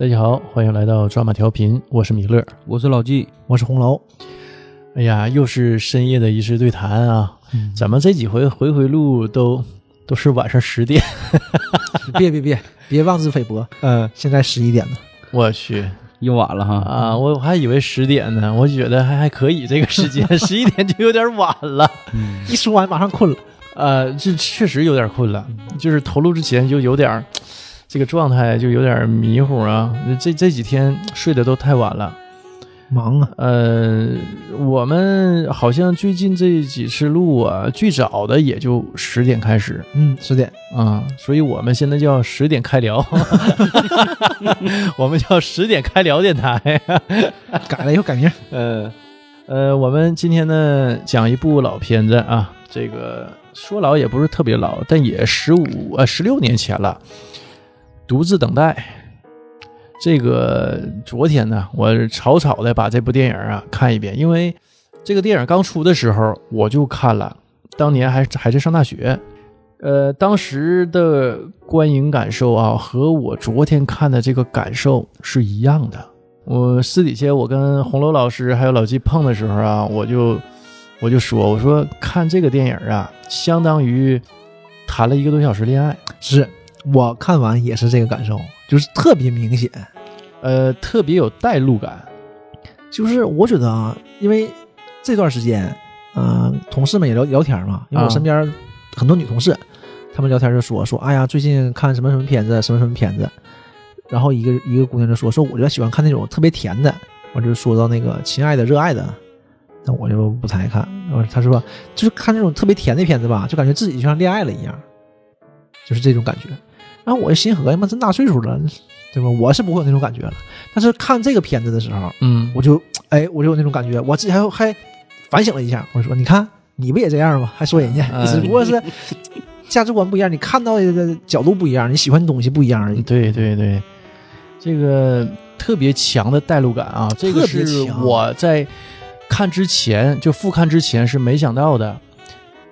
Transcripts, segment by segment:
大家好，欢迎来到抓马调频，我是米勒。我是老纪，我是红楼。哎呀，又是深夜的一次对谈啊！嗯咱们这几回回回录都都是晚上十点，别别别别妄自菲薄，嗯，现在十一点了，我去又晚了哈。啊！我我还以为十点呢，我觉得还还可以这个时间，十一点就有点晚了。嗯，一说完马上困了。呃，这确实有点困了，就是投录之前就有点儿这个状态就有点迷糊啊。这这几天睡得都太晚了。忙啊，呃，我们好像最近这几次录啊，最早的也就十点开始嗯，十点，啊，所以我们现在叫十点开聊，我们叫十点开聊电台。改了以后改名。呃呃，我们今天呢讲一部老片子啊，这个说老也不是特别老，但也十五呃十六年前了，《独自等待》。这个昨天呢，我草草的把这部电影啊看一遍，因为这个电影刚出的时候我就看了，当年还还是上大学，呃，当时的观影感受啊，和我昨天看的这个感受是一样的。我私底下我跟红楼老师还有老纪碰的时候啊，我就我就说，我说看这个电影啊，相当于谈了一个多小时恋爱，是我看完也是这个感受，就是特别明显。呃，特别有代入感。就是我觉得啊，因为这段时间，嗯、同事们也聊聊天嘛，因为我身边很多女同事，她们聊天就说说，哎呀，最近看什么什么片子，什么什么片子。然后一个一个姑娘就说说，我就喜欢看那种特别甜的，我就说到那个亲爱的、热爱的，那我就不太爱看。然后她说，就是看那种特别甜的片子吧，就感觉自己就像恋爱了一样，就是这种感觉。然后我就心合计嘛，这么大岁数了，对吧？我是不会有那种感觉了。但是看这个片子的时候，嗯，我就哎，我就有那种感觉，我自己还还反省了一下，我说你看你不也这样吗？还说人家，嗯只不过是价值观不一样，你看到的角度不一样，你喜欢的东西不一样而已。对对对，这个特别强的代入感啊，这个是我在看之前就复看之前是没想到的。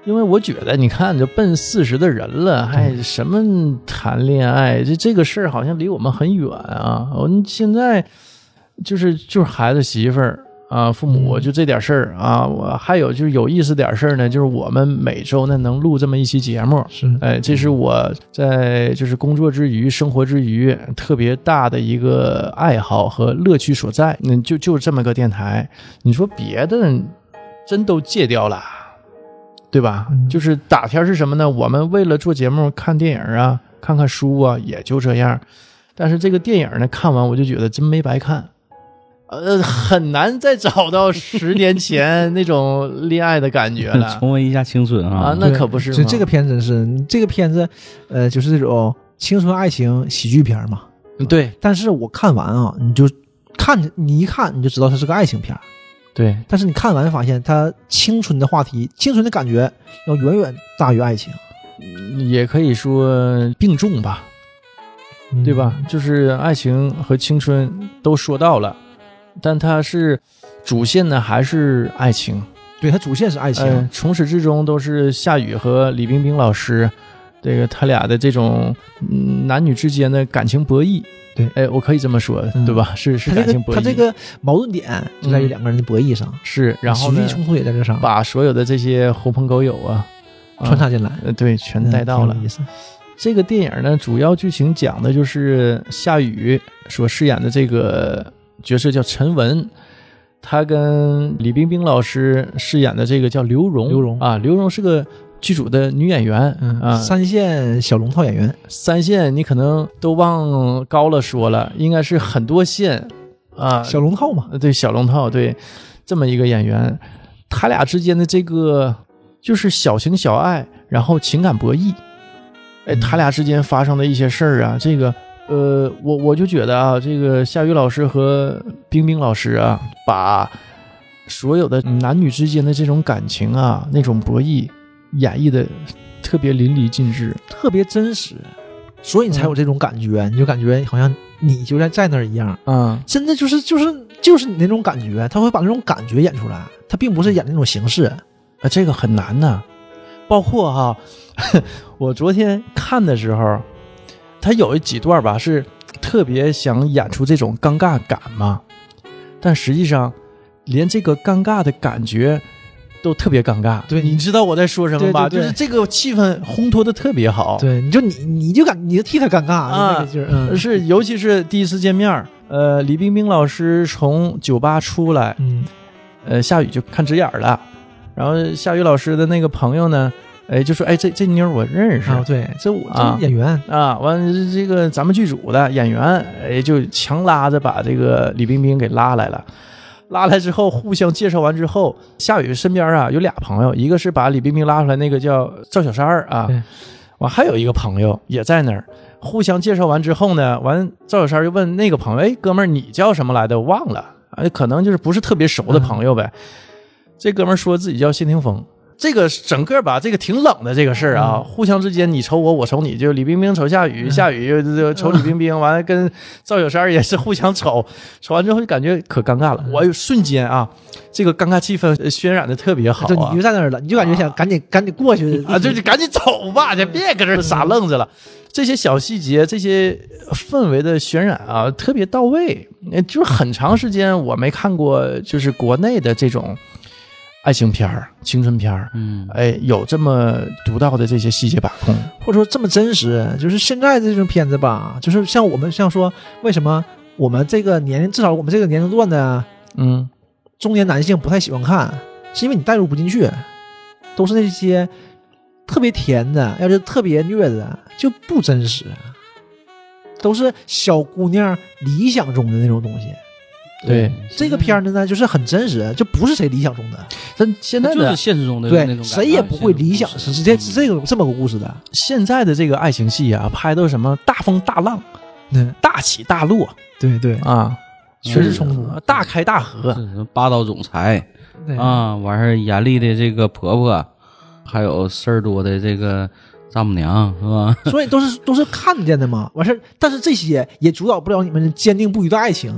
因为我觉得，你看，这奔四十的人了，还什么谈恋爱？这这个事儿好像离我们很远啊。我们现在就是就是孩子媳妇儿啊，父母嗯就这点事儿啊。我还有就是有意思点事儿呢，就是我们每周呢能录这么一期节目，是，哎，这是我在就是工作之余、生活之余特别大的一个爱好和乐趣所在。那，就就这么个电台，你说别的真都戒掉了，对吧？嗯就是打天是什么呢？我们为了做节目、看电影啊、看看书啊，也就这样。但是这个电影呢，看完我就觉得真没白看。呃，很难再找到十年前那种恋爱的感觉了 重温一下青春啊啊！那可不是吗就这个片子真是这个片子，呃，就是这种青春爱情喜剧片嘛。对但是我看完啊，你就看你一看你就知道它是个爱情片儿，对，但是你看完发现它青春的话题、青春的感觉要远远大于爱情，也可以说并重吧，对吧？就是爱情和青春都说到了，但它是主线呢还是爱情？对，它主线是爱情，呃，从始至终都是夏雨和李冰冰老师，这个他俩的这种嗯男女之间的感情博弈。对哎，我可以这么说，嗯对吧？是是感情博弈。他这个矛盾点就在于嗯两个人的博弈上，是，然后呢冲突也在这上把所有的这些狐朋狗友啊，啊穿插进来，呃，对，全带到了。这个电影呢，主要剧情讲的就是夏雨所饰演的这个角色叫陈文，他跟李冰冰老师饰演的这个叫刘荣。刘荣啊，刘荣是个剧组的女演员。嗯啊，三线小龙套演员，三线你可能都往高了说了，应该是很多线啊。小龙套嘛，呃对小龙套，对这么一个演员，他俩之间的这个就是小情小爱，然后情感博弈，哎，嗯。他俩之间发生的一些事儿啊，这个呃，我我就觉得啊，这个夏雨老师和冰冰老师啊，把所有的男女之间的这种感情啊，那种博弈演绎的特别淋漓尽致。特别真实，所以你才有这种感觉，你就感觉好像你就在在那儿一样，嗯，真的就是就是就是你那种感觉，他会把那种感觉演出来，他并不是演那种形式，啊，这个很难呐。包括哈，我昨天看的时候，他有几段吧是特别想演出这种尴尬感嘛，但实际上连这个尴尬的感觉都特别尴尬。对你知道我在说什么吧？对对对就是这个气氛烘托的特别好。对，你就你你就感你就替他尴尬啊是，尤其是第一次见面儿，呃，李冰冰老师从酒吧出来，嗯呃，夏雨就看直眼儿了，然后夏雨老师的那个朋友呢，哎，就说，哎，这这妞儿我认识啊，对，这我啊这演员，啊，完了这个咱们剧组的演员，哎，就强拉着把这个李冰冰给拉来了。拉来之后，互相介绍完之后，夏雨身边啊有俩朋友，一个是把李冰冰拉出来那个叫赵小三儿啊，完还有一个朋友也在那儿。互相介绍完之后呢，完赵小三儿就问那个朋友：“哎，哥们儿，你叫什么来的？我忘了。哎，可能就是不是特别熟的朋友呗。这哥们儿说自己叫谢霆锋。这个整个吧，这个挺冷的这个事儿啊，互相之间你瞅我，我瞅你，就李冰冰瞅夏雨，夏雨就就瞅李冰冰，完了跟赵小三也是互相瞅，瞅完之后就感觉可尴尬了。我有瞬间啊，这个尴尬气氛呃渲染的特别好就你啊就在那儿了，你就感觉想赶紧赶紧过去啊，就就赶紧走吧，就别搁这傻愣着了。这些小细节，这些氛围的渲染啊，特别到位。呃就是很长时间我没看过，就是国内的这种爱情片儿、青春片儿，嗯，哎，有这么独到的这些细节把控。或者说这么真实，就是现在这种片子吧，就是像我们像说，为什么我们这个年龄，至少我们这个年龄段的嗯，中年男性不太喜欢看，是因为你代入不进去，都是那些特别甜的，要是特别虐的就不真实，都是小姑娘理想中的那种东西。对，这个片儿呢，就是很真实，就不是谁理想中的，但现在的就是现实中的那种对，谁也不会理想是这这个这么个故事的。现在的这个爱情戏啊，拍的什么大风大浪、嗯，大起大落对对，啊，全是冲突。大开大合。什么霸道总裁，啊，完事儿严厉的这个婆婆，还有事儿多的这个丈母娘，是吧？所以都是都是看见的嘛。完事儿，但是这些也主导不了你们坚定不移的爱情。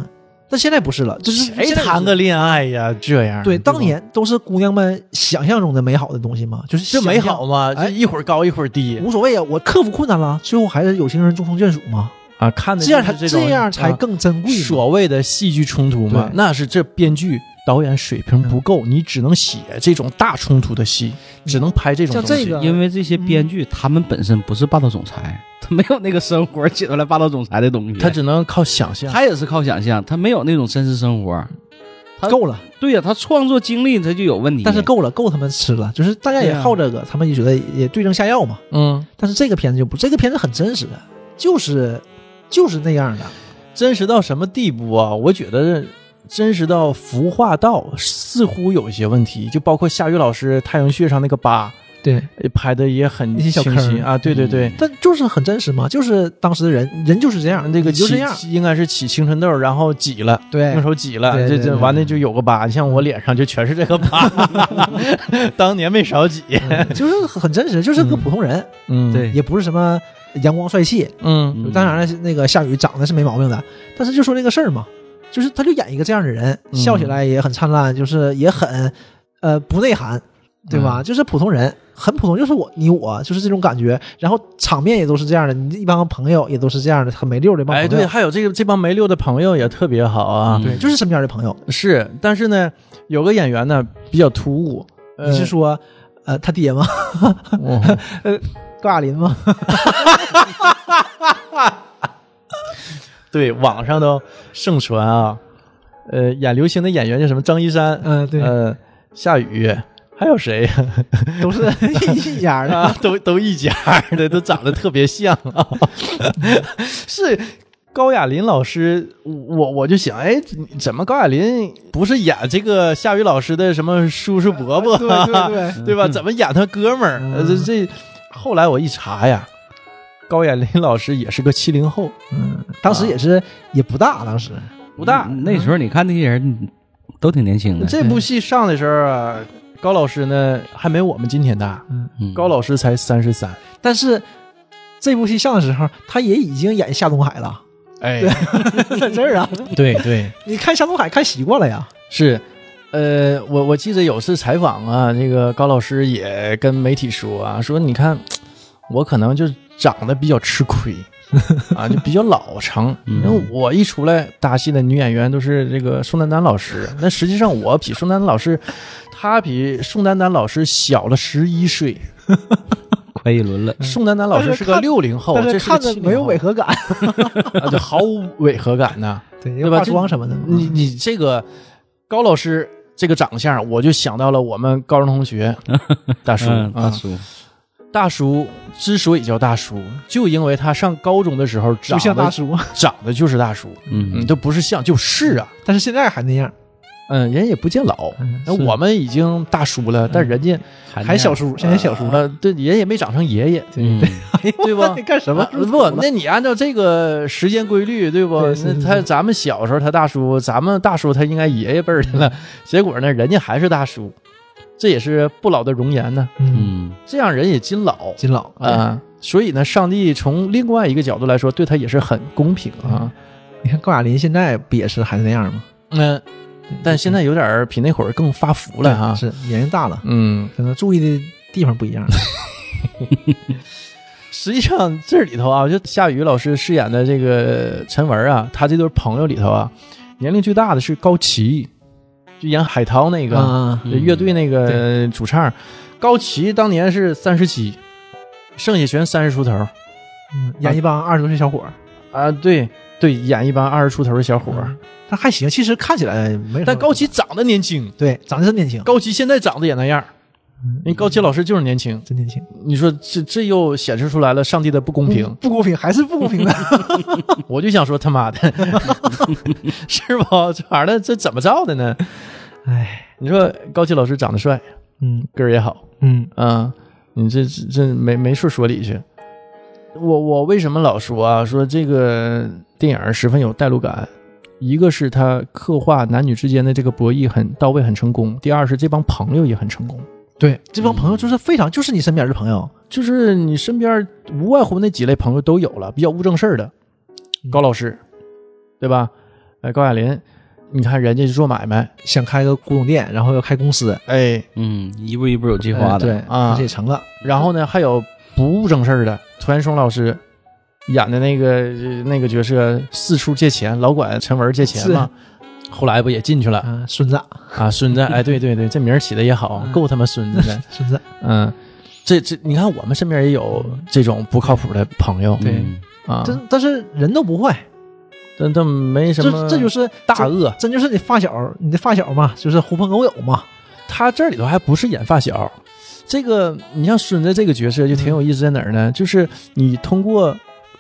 但现在不是了，就是谁谈个恋爱呀？这样对，当年都是姑娘们想象中的美好的东西嘛，就是这美好嘛？哎这一会儿高一会儿低无所谓啊，我克服困难了，最后还是有情人终成眷属嘛，啊，看的这样才这样才啊更珍贵嘛。所谓的戏剧冲突嘛，那是这编剧导演水平不够，你只能写这种大冲突的戏，只能拍这种东西。像这个因为这些编剧他们本身不是霸道总裁，他没有那个生活写出来霸道总裁的东西，他只能靠想象。他也是靠想象，他没有那种真实生活。他够了，对呀、他创作经历他就有问题。但是够了，够他们吃了，就是大家也好这个，他们也觉得也对症下药嘛。嗯，但是这个片子就不，这个片子很真实的，就是就是那样的。真实到什么地步啊？我觉得真实到服化道似乎有一些问题，就包括夏雨老师太阳穴上那个疤，对，呃拍的也很清晰啊。对对对。但就是很真实嘛，就是当时的人，人就是这样，那个就这样，应该是起青春痘，然后挤了，对用手挤了，这这完了就有个疤。你像我脸上就全是这个疤，当年没少挤。就是很真实，就是个普通人，嗯，对也不是什么阳光帅气。嗯嗯当然了，那个夏雨长得是没毛病的，但是就说这个事儿嘛，就是他就演一个这样的人，嗯笑起来也很灿烂，就是也很呃不内涵，对吧？就是普通人，很普通，就是我你我就是这种感觉。然后场面也都是这样的，你一帮朋友也都是这样的，很没溜的一帮朋哎，对，还有这个这帮没溜的朋友也特别好啊。嗯对，就是身边的朋友。是，但是呢，有个演员呢比较突兀。呃你是说，呃，他爹吗？哦高亚麟吗？对，网上都盛传啊，呃，演流星的演员叫什么？张一山，嗯，对，呃，夏雨，还有谁都是 一家的。啊？都都一家的，都长得特别像啊。是高亚麟老师，我我就想，哎，怎么高亚麟不是演这个夏雨老师的什么叔叔伯伯？对对对，对吧？怎么演他哥们儿？这这，后来我一查呀，高亚麟老师也是个七零后，嗯，当时也是也不大，当时不大。嗯那时候你看那些人都挺年轻的。这部戏上的时候啊，高老师呢还没我们今天大，嗯高老师才三十三。但是这部戏上的时候，他也已经演夏东海了，哎，在这儿啊，对对，你看夏东海看习惯了呀。是。呃，我我记得有次采访啊，这个高老师也跟媒体说啊，说你看，我可能就长得比较吃亏。啊，就比较老成。嗯。因为我一出来搭戏的女演员都是这个宋丹丹老师，那实际上我比宋丹丹老师，她比宋丹丹老师小了十一岁。快一轮了，宋丹丹老师是个六零后，这看着是个70后。没有违和感，啊，就毫无违和感呢。对，吧？化妆什么的，你你这个高老师这个长相，我就想到了我们高中同学大叔。大，叔，大叔之所以叫大叔，就因为他上高中的时候长得像大叔，长得就是大叔，嗯，你，都不是像就是啊，但是现在还那样，嗯，人也不见老。嗯那是。我们已经大叔了，但人家还还小叔，现在小叔了，呃，对，人也没长成爷爷，嗯，对吧？你干什么？啊？不，那你按照这个时间规律，对不？对是是是那他咱们小时候他大叔，咱们大叔他应该爷爷辈儿的了，结果呢，人家还是大叔，这也是不老的容颜呢。嗯，嗯，这样人也金老金老啊、所以呢，上帝从另外一个角度来说，对他也是很公平啊。你看高亚麟现在不也是还是那样吗？嗯、但现在有点儿比那会儿更发福了哈。是年龄大了，嗯，可能注意的地方不一样了。实际上这里头啊，就夏雨老师饰演的这个陈文啊，他这对朋友里头啊，年龄最大的是高旗，就演海涛那个、乐队那个主唱，高旗当年是三十七，剩下全三十出头嗯演一帮二十多岁小伙儿，啊，对对，演一帮二十出头的小伙儿。他还行，其实看起来没。但高旗长得年轻，对长得真年轻，高旗现在长得也那样，嗯因为高奇老师就是年轻。真年轻，你说这这又显示出来了上帝的不公平。不公平，还是不公平的。我就想说他妈的，是不？这玩意儿这怎么造的呢？哎，你说高奇老师长得帅，嗯个儿也好嗯啊，你这这这没没处说理去。我我为什么老说啊？说这个电影十分有代入感，一个是他刻画男女之间的这个博弈很到位、很成功；第二是这帮朋友也很成功。对，这帮朋友就是非常，就是你身边的朋友。就是你身边无外乎那几类朋友都有了，比较务正事儿的，高老师，对吧？哎，高亚麟，你看人家就做买卖，想开个古董店，然后要开公司，哎，嗯，一步一步有计划的，对啊这也成了。然后呢，还有不务正事儿的，涂元松老师演的那个呃那个角色，四处借钱，老管陈文借钱嘛。后来不也进去了啊，孙子，啊？孙子，哎，对对对，这名儿起的也好，嗯够他妈孙子的。孙子，嗯，这这，你看我们身边也有这种不靠谱的朋友对嗯啊，但但是人都不坏，但但没什么，这这就是大恶。真就是你发小，你的发小嘛，就是狐朋狗友嘛。他这里头还不是演发小，这个你像孙子这个角色就挺有意思在哪儿呢？就是你通过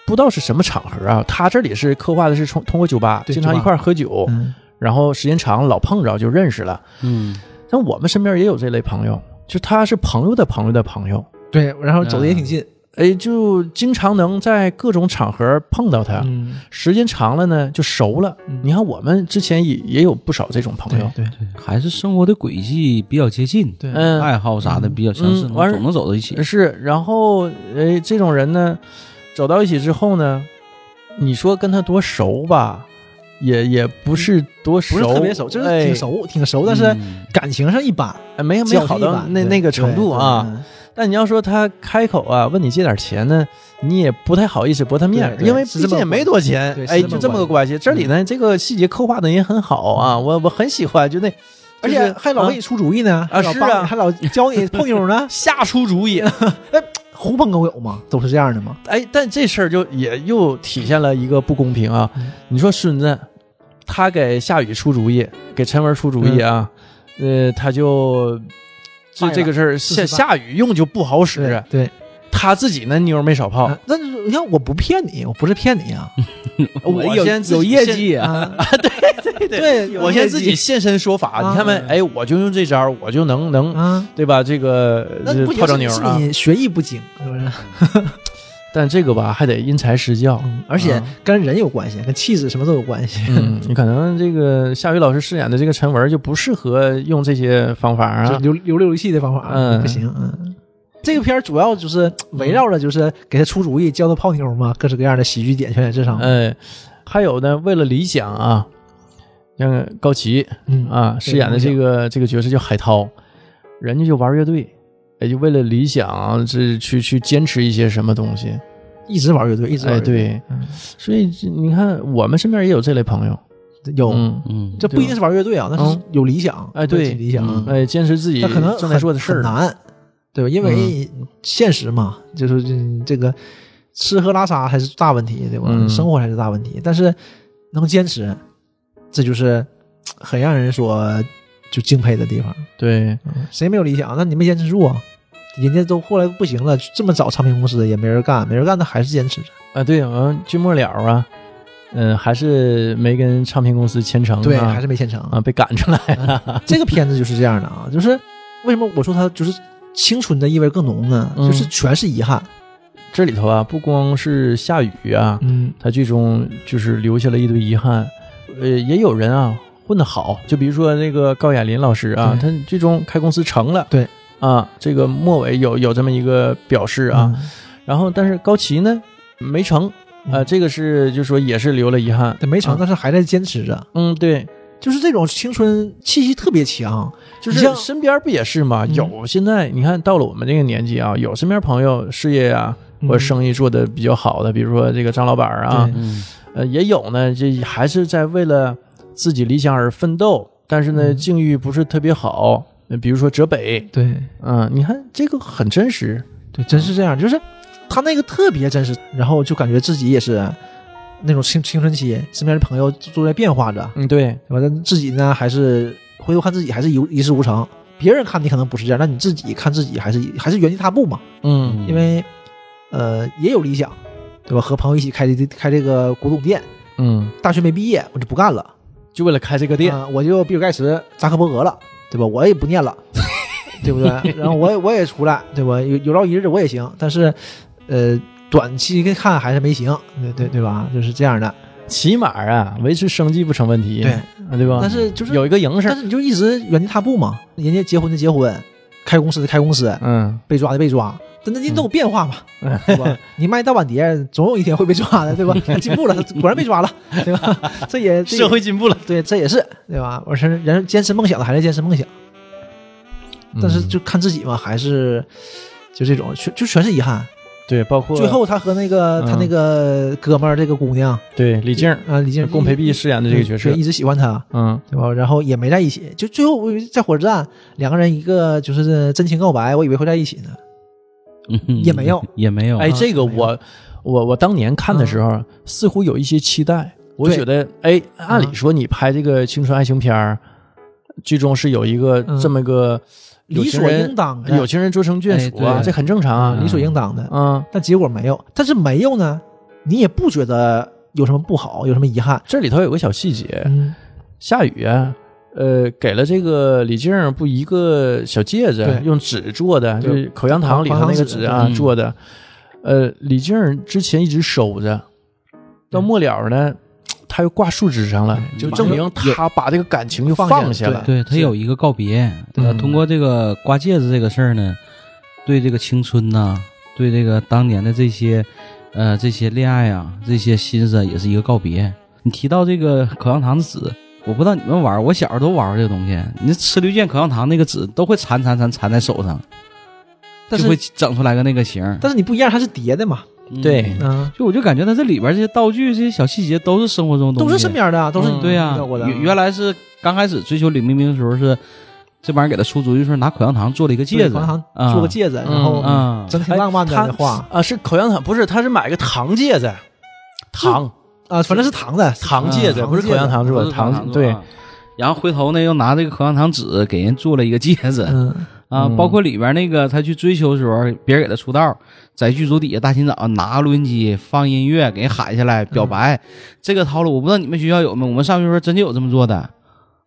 不知道是什么场合啊，他这里是刻画的是从通过酒吧经常一块儿喝酒，嗯，然后时间长了老碰着就认识了。嗯，但我们身边也有这类朋友，就他是朋友的朋友的朋友，对，然后走的也挺近。哎，就经常能在各种场合碰到他。嗯，时间长了呢，就熟了。嗯你看，我们之前也也有不少这种朋友，对对，还是生活的轨迹比较接近，对嗯，爱好啥的比较相似，嗯完总能走到一起。是，然后哎，这种人呢，走到一起之后呢，你说跟他多熟吧，也也不是多熟，不是特别熟，就是哎挺熟，挺熟，但是嗯感情上一般，哎没没交好到那那个程度啊。但你要说他开口啊，问你借点钱呢，你也不太好意思驳他面，因为毕竟也没多钱哎，就这么个关系。这里呢，这个细节刻画的也很好啊，我我很喜欢，就那，而且还老给你出主意呢，啊是啊还老教你泡妞呢，瞎出主意。哎狐朋狗友嘛，都是这样的嘛。哎，但这事儿就也又体现了一个不公平啊！嗯你说孙子，他给夏雨出主意，给陈文出主意啊，呃，他就这这个事儿，夏夏雨用就不好使，对，他自己那妞儿没少泡。那，你看，我不骗你，我不是骗你啊，我有先有业绩啊，啊，对 对对。我先自己现身说法，啊。你看没？哎，我就用这招，我就能能，啊，对吧？这个泡着妞儿啊，你学艺不精，是不是？但这个吧还得因材施教。嗯，而且跟人有关系，跟气质什么都有关系。嗯，你可能这个夏雨老师饰演的这个陈文就不适合用这些方法就啊。流流流气的方法，嗯不行，嗯。这个片儿主要就是围绕着就是给他出主意，教他泡妞嘛，各式各样的喜剧点全在这上。哎，还有呢，为了理想啊，像高旗嗯啊饰演的这个这个角色叫海涛，人家就玩乐队，也就为了理想这去去坚持一些什么东西。一直玩乐队，一直玩哎，乐队。对，嗯所以这你看，我们身边也有这类朋友，有，嗯，嗯，这不一定是玩乐队啊，那是嗯有理想，哎对有理想，嗯哎，坚持自己他可能正在做的事儿，难，对吧？因为现实嘛，就是这这个吃喝拉撒还是大问题，对吧？嗯生活还是大问题，但是能坚持，这就是很让人说就敬佩的地方。对，嗯谁没有理想？那你没坚持住啊？人家都后来不行了，这么早唱片公司也没人干，没人干，他还是坚持着。啊，对，完剧末了啊，嗯，还是没跟唱片公司签成，对，啊还是没签成。啊，被赶出来了，这个片子就是这样的啊，就是为什么我说它就是青春的意味更浓呢？嗯就是全是遗憾。这里头啊，不光是下雨啊，嗯，他最终就是留下了一堆遗憾，呃，也有人啊混得好，就比如说那个高亚麟老师啊，他最终开公司成了，对。啊，这个末尾有有这么一个表示啊，嗯，然后但是高旗呢没成，啊，嗯这个是就说也是留了遗憾，对，没成，啊。但是还在坚持着。嗯，对，就是这种青春气息特别强，就是像身边不也是吗？嗯。有现在你看到了我们这个年纪啊，有身边朋友事业啊嗯。或者生意做的比较好的，比如说这个张老板啊，嗯呃，也有呢，这还是在为了自己理想而奋斗，但是呢，嗯境遇不是特别好。呃比如说浙北，对嗯、你看这个很真实，对，真是这样，就是他那个特别真实，然后就感觉自己也是那种青青春期，身边的朋友都在变化着，嗯，对，对吧？自己呢，还是回头看自己还是一一事无成。别人看你可能不是这样，但你自己看自己还是还是原地踏步嘛。嗯因为呃也有理想，对吧？和朋友一起开这开这个古董店，嗯，大学没毕业我就不干了，就为了开这个店，啊我就比尔盖茨、扎克伯格了，对吧？我也不念了，对不对？然后我也我也出来，对吧？有有朝一日我也行，但是呃短期看还是没行，对对对吧？就是这样的。起码啊，维持生计不成问题，对啊，对吧？但是就是有一个营生，但是你就一直原地踏步嘛，人家结婚的结婚，开公司的开公司，嗯，被抓的被抓，但那人都有变化嘛，嗯对吧？你卖盗版碟，总有一天会被抓的，对吧？他进步了，果然被抓了，对吧？这也社会进步了，对，这也是对吧？我是人坚持梦想的还是坚持梦想，但是就看自己嘛，还是就这种，全就全是遗憾。对，包括最后他和那个他嗯那个哥们儿这个姑娘对李静啊，李静龚培碧饰演的这个角色对，一直喜欢他，嗯，对吧？然后也没在一起，就最后在火车站两个人一个就是真情告白，我以为会在一起呢。嗯也没有，也没有，哎，啊这个我我我当年看的时候，似乎有一些期待。我觉得，哎，按理说你拍这个青春爱情片儿，剧中是有一个嗯。这么个理所应当的，有情人终成眷属啊，这很正常啊，啊。理所应当的。嗯，但结果没有，但是没有呢，你也不觉得有什么不好，有什么遗憾。这里头有个小细节，嗯，下雨啊，呃，给了这个李静儿不一个小戒指，用纸做的，就是口香糖里头那个纸啊做的。呃，李静儿之前一直收着，到末了呢，他又挂树枝上了，就证明他把这个感情就放下了。对。他有一个告别，对呃，通过这个挂戒指这个事儿呢，对这个青春呐、对这个当年的这些，呃，这些恋爱啊，这些心思啊也是一个告别。你提到这个口香糖的纸，我不知道你们玩，我小时候都玩过这个东西。你吃绿箭口香糖那个纸都会缠缠缠缠在手上，但就是会整出来个那个形。但是你不一样，它是叠的嘛，对。就我就感觉它这里边这些道具、这些小细节都是生活中的东西，都是身边的啊，都是嗯你对呀、遇到过的。原原来是刚开始追求李冰冰的时候是这帮人给他出主意，说拿口香糖做了一个戒指，口香糖做个戒指，嗯然后嗯，真挺浪漫的他那画啊，是口香糖，不是，他是买个糖戒指，糖啊，反正是糖的糖戒指，嗯不是口香糖做的糖糖，对，。然后回头呢，又拿这个口香糖纸给人做了一个戒指啊，包括里边那个他去追求的时候，别人给他出道，在剧组底下大清早拿录音机放音乐给人喊下来表白，这个套路我不知道你们学校有没有，我们上学时候真就有这么做的，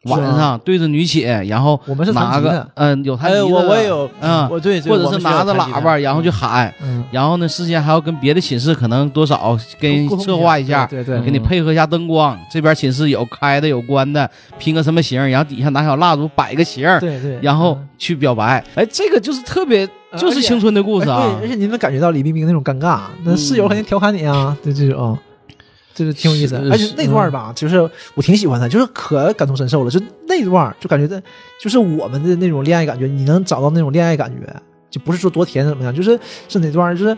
晚上对着女寝，然后我们是拿个，嗯有弹哎，吉的，我我也有，嗯，我对，或者是拿着喇叭，然后去喊，嗯，然后呢，事先还要跟别的寝室可能多少跟策划一下，对对对，给你配合一下灯光。这边寝室有开的有关的，拼个什么形，然后底下拿小蜡烛摆个形，对对，然后嗯去表白。哎，这个就是特别，呃就是青春的故事哎啊对，而。且你能感觉到李冰冰那种尴尬，那室友肯定调侃你啊，对这种，这个挺有意思。是而且那段吧，就是我挺喜欢的，就是可感同身受了。就那段就感觉这就是我们的那种恋爱感觉，你能找到那种恋爱感觉，就不是说多甜怎么样，就是是哪段就是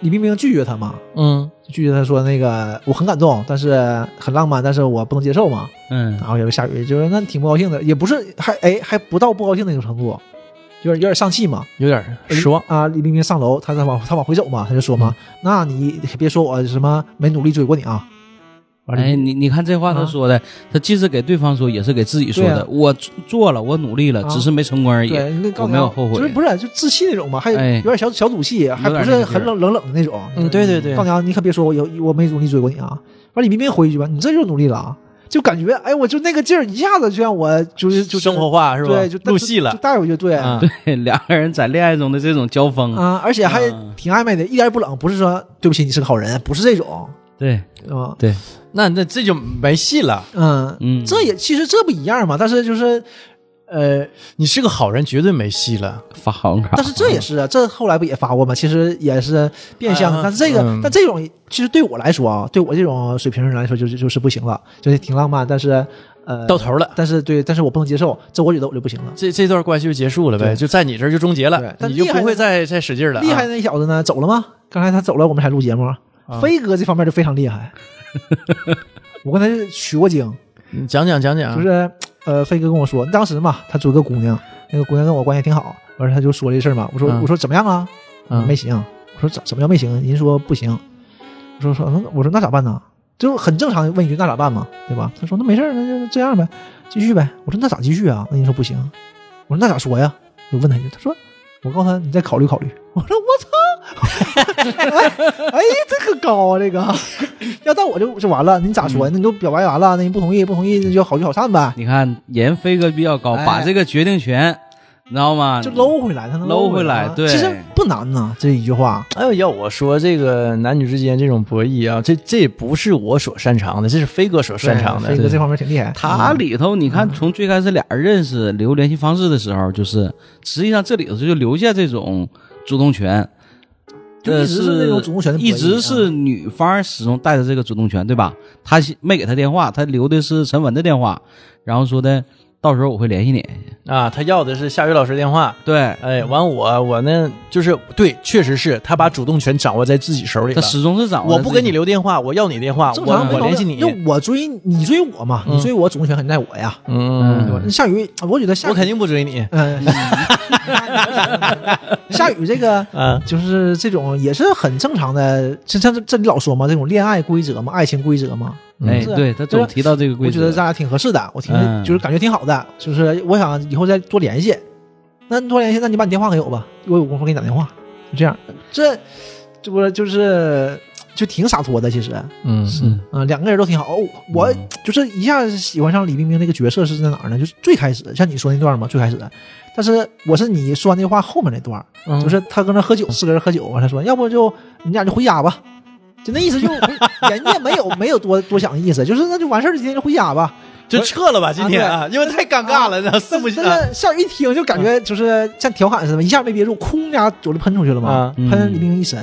李冰冰拒绝他嘛，嗯拒绝他说那个我很感动，但是很浪漫，但是我不能接受嘛。嗯然后有个下雨就是那挺不高兴的，也不是还哎还不到不高兴那种程度，有点有点丧气嘛。有点失望。啊！李冰冰上楼，他他往他往回走嘛，他就说嘛，那你别说我什么没努力追过你啊。哎，你你看这话他啊说的，他既是给对方说，也是给自己说的。啊我做了，我努力了，啊只是没成功而已。我没有后悔就是不是就自气那种嘛，还有点小小赌气，还不是很冷冷冷的那种。嗯，对对对告，娘，你可别说我有我没努力追过你啊！完，李冰冰回一句吧，你这就是努力了啊！就感觉哎，我就那个劲儿一下子就让我就是就生活化是吧？对，就入戏了就。带回去，对啊对，两个人在恋爱中的这种交锋，啊，而且还嗯挺暧昧的，一点也不冷，不是说对不起你是个好人，不是这种，对对吧？对，那那这就没戏了。嗯，嗯，这也其实这不一样嘛，但是就是呃，你是个好人，绝对没戏了。发好人卡。但是这也是啊，这后来不也发过吗？其实也是变相，啊但是这个，嗯但这种其实对我来说啊，对我这种水平人来说，就是就是不行了，就是挺浪漫，但是呃，到头了，但是对，但是我不能接受，这我觉得我就不行了。这这段关系就结束了呗，就在你这儿就终结对了，你就不会再再使劲了啊。厉害的那小子呢，走了吗？刚才他走了，我们才录节目。啊飞哥这方面就非常厉害，我跟他取过经，你讲讲讲讲，就是呃，飞哥跟我说，当时嘛，他追个姑娘，那个姑娘跟我关系挺好，完事他就说这事儿嘛，我说、嗯我说怎么样啊？嗯没行，我说怎怎么叫没行？人说不行，我说说那我说那咋办呢？就很正常的，问一句那咋办嘛，对吧？他说那没事儿，那就这样呗，继续呗。我说那咋继续啊？那人说不行，我说那咋说呀？我问他一句，他说我告诉他你再考虑考虑。我说我操，哎，这可高啊，这个 要到我就就完了，你咋说呀？那你就表白完了，那你不同意不同意，那就好聚好散呗，你看人飞哥比较高，哎把这个决定权，你知道吗？就搂回来，他能搂回回来对啊其实不难呐，这一句话。哎呦，要我说这个男女之间这种博弈啊，这这不是我所擅长的，这是飞哥所擅长的飞。哥这方面挺厉害。他里头，你嗯看，从最开始俩人认识留联系方式的时候，就是实际上这里头就留下这种主动权，就一直是那种主动权一直是女方始终带着这个主动权，对吧？他没给他电话，他留的是陈文的电话，然后说的到时候我会联系你。啊，他要的是夏雨老师电话。对，哎，完我我呢，就是对，确实是他把主动权掌握在自己手里了。他始终是掌握。我不给你，留电话，我要你电话，我我联系你。因为我追你追我嘛，嗯你追我主动权肯定在我呀，嗯，对吧？那夏雨，我觉得夏雨我肯定不追你。嗯，夏雨这个嗯，就是这种也是很正常的，就像这这里老说嘛，这种恋爱规则嘛，爱情规则嘛，哎，对他总提到这个规则。我觉得咱俩挺合适的，我听嗯就是感觉挺好的，就是我想以后再多联系。那多联系，那你把你电话给我吧，我有功夫给你打电话，就这样。这这不就是就挺洒脱的，其实，嗯，是嗯、两个人都挺好。哦我就是一下子喜欢上李冰冰那个角色是在哪儿呢？就是最开始像你说那段嘛，最开始。但是我是你说完那话后面那段，嗯就是他搁那喝酒，四个人喝酒，完他说要不就你俩就回家吧，就那意思就 人家没有没有多多想的意思，就是那就完事儿，今天就回家吧。就撤了吧，今天啊，因为太尴尬了，那四不但是夏雨一听就感觉就是像调侃似的，一下没憋住，空家酒就喷出去了嘛喷李冰冰一身。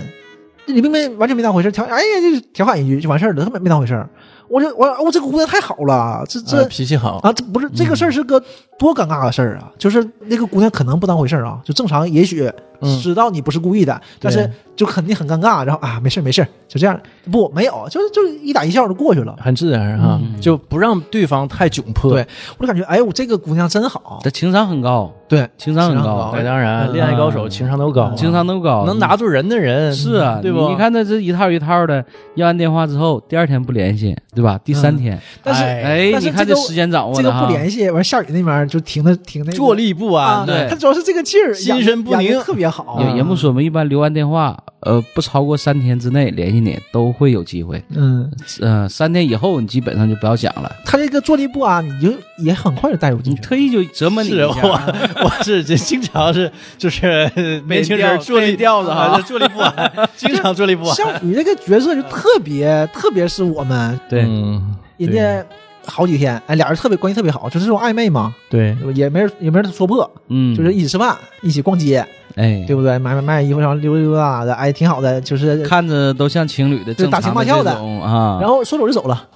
这李冰冰完全没当回事，调哎呀就调侃一句就完事儿了，根本没当回事儿。我就我我这个姑娘太好了，这这啊脾气好，啊，这不是这个事儿是个多尴尬的事儿啊！就是那个姑娘可能不当回事儿啊，就正常，也许嗯知道你不是故意的，但是就肯定很尴尬。然后啊，没事儿没事儿，就这样。不，没有，就是就是一打一笑就过去了。很自然哈，嗯就不让对方太窘迫。对我就感觉，哎我，这个姑娘真好。她情商很高，对，情商很高很，那当然，嗯恋爱高手情商都高啊，情商都高，能拿住人的人是啊，对不？你你看他这一套一套的，要完电话之后，第二天不联系，对吧？第三天，但是哎哎，但是你看这时间掌握这个，不联系，完夏雨那边就停的停那个坐立不啊，安，对他主要是这个劲儿，心神不宁特别好。也也不说嘛，一般留完电话，呃，不超过三天之内联系你都会有机会，嗯，呃，三天以后你基本上就不要想了，他这个坐立不安，你就也很快就带入进你去。特意就折磨你是一下。我，我是这经常是 就是年轻人坐立被吊着哈。啊坐立不安，经常坐立不安。像你这个角色就特别，特别是我们。对，嗯人家好几天，哎，俩人特别关系特别好，就是这种暧昧嘛，对也没人也没人说破，嗯，就是一起吃饭，一起逛街，哎，对不对？买买买衣服，然后溜达溜达的，哎，挺好的，就是。看着都像情侣的就打情骂俏的啊，然后说走就走了，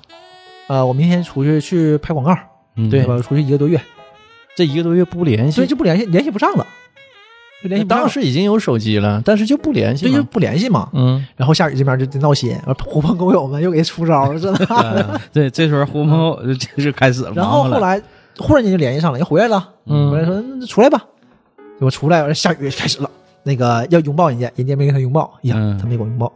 呃，我明天出去去拍广告，嗯对对吧？出去一个多月，这一个多月不联系所以，就不联系，联系不上了。就联当时已经有手机了，但是就不联系对就嘛。不联系嘛。嗯，然后夏雨这边就就闹心，狐朋狗友们又给出招了，这那的。对，这时候狐朋狗友就就开始了。然后后来忽然间就联系上了，又回来了，嗯回来说那出来吧，我出来，完下雨开始了，那个要拥抱人家，人家没跟他拥抱，哎呀，嗯他没给我拥抱，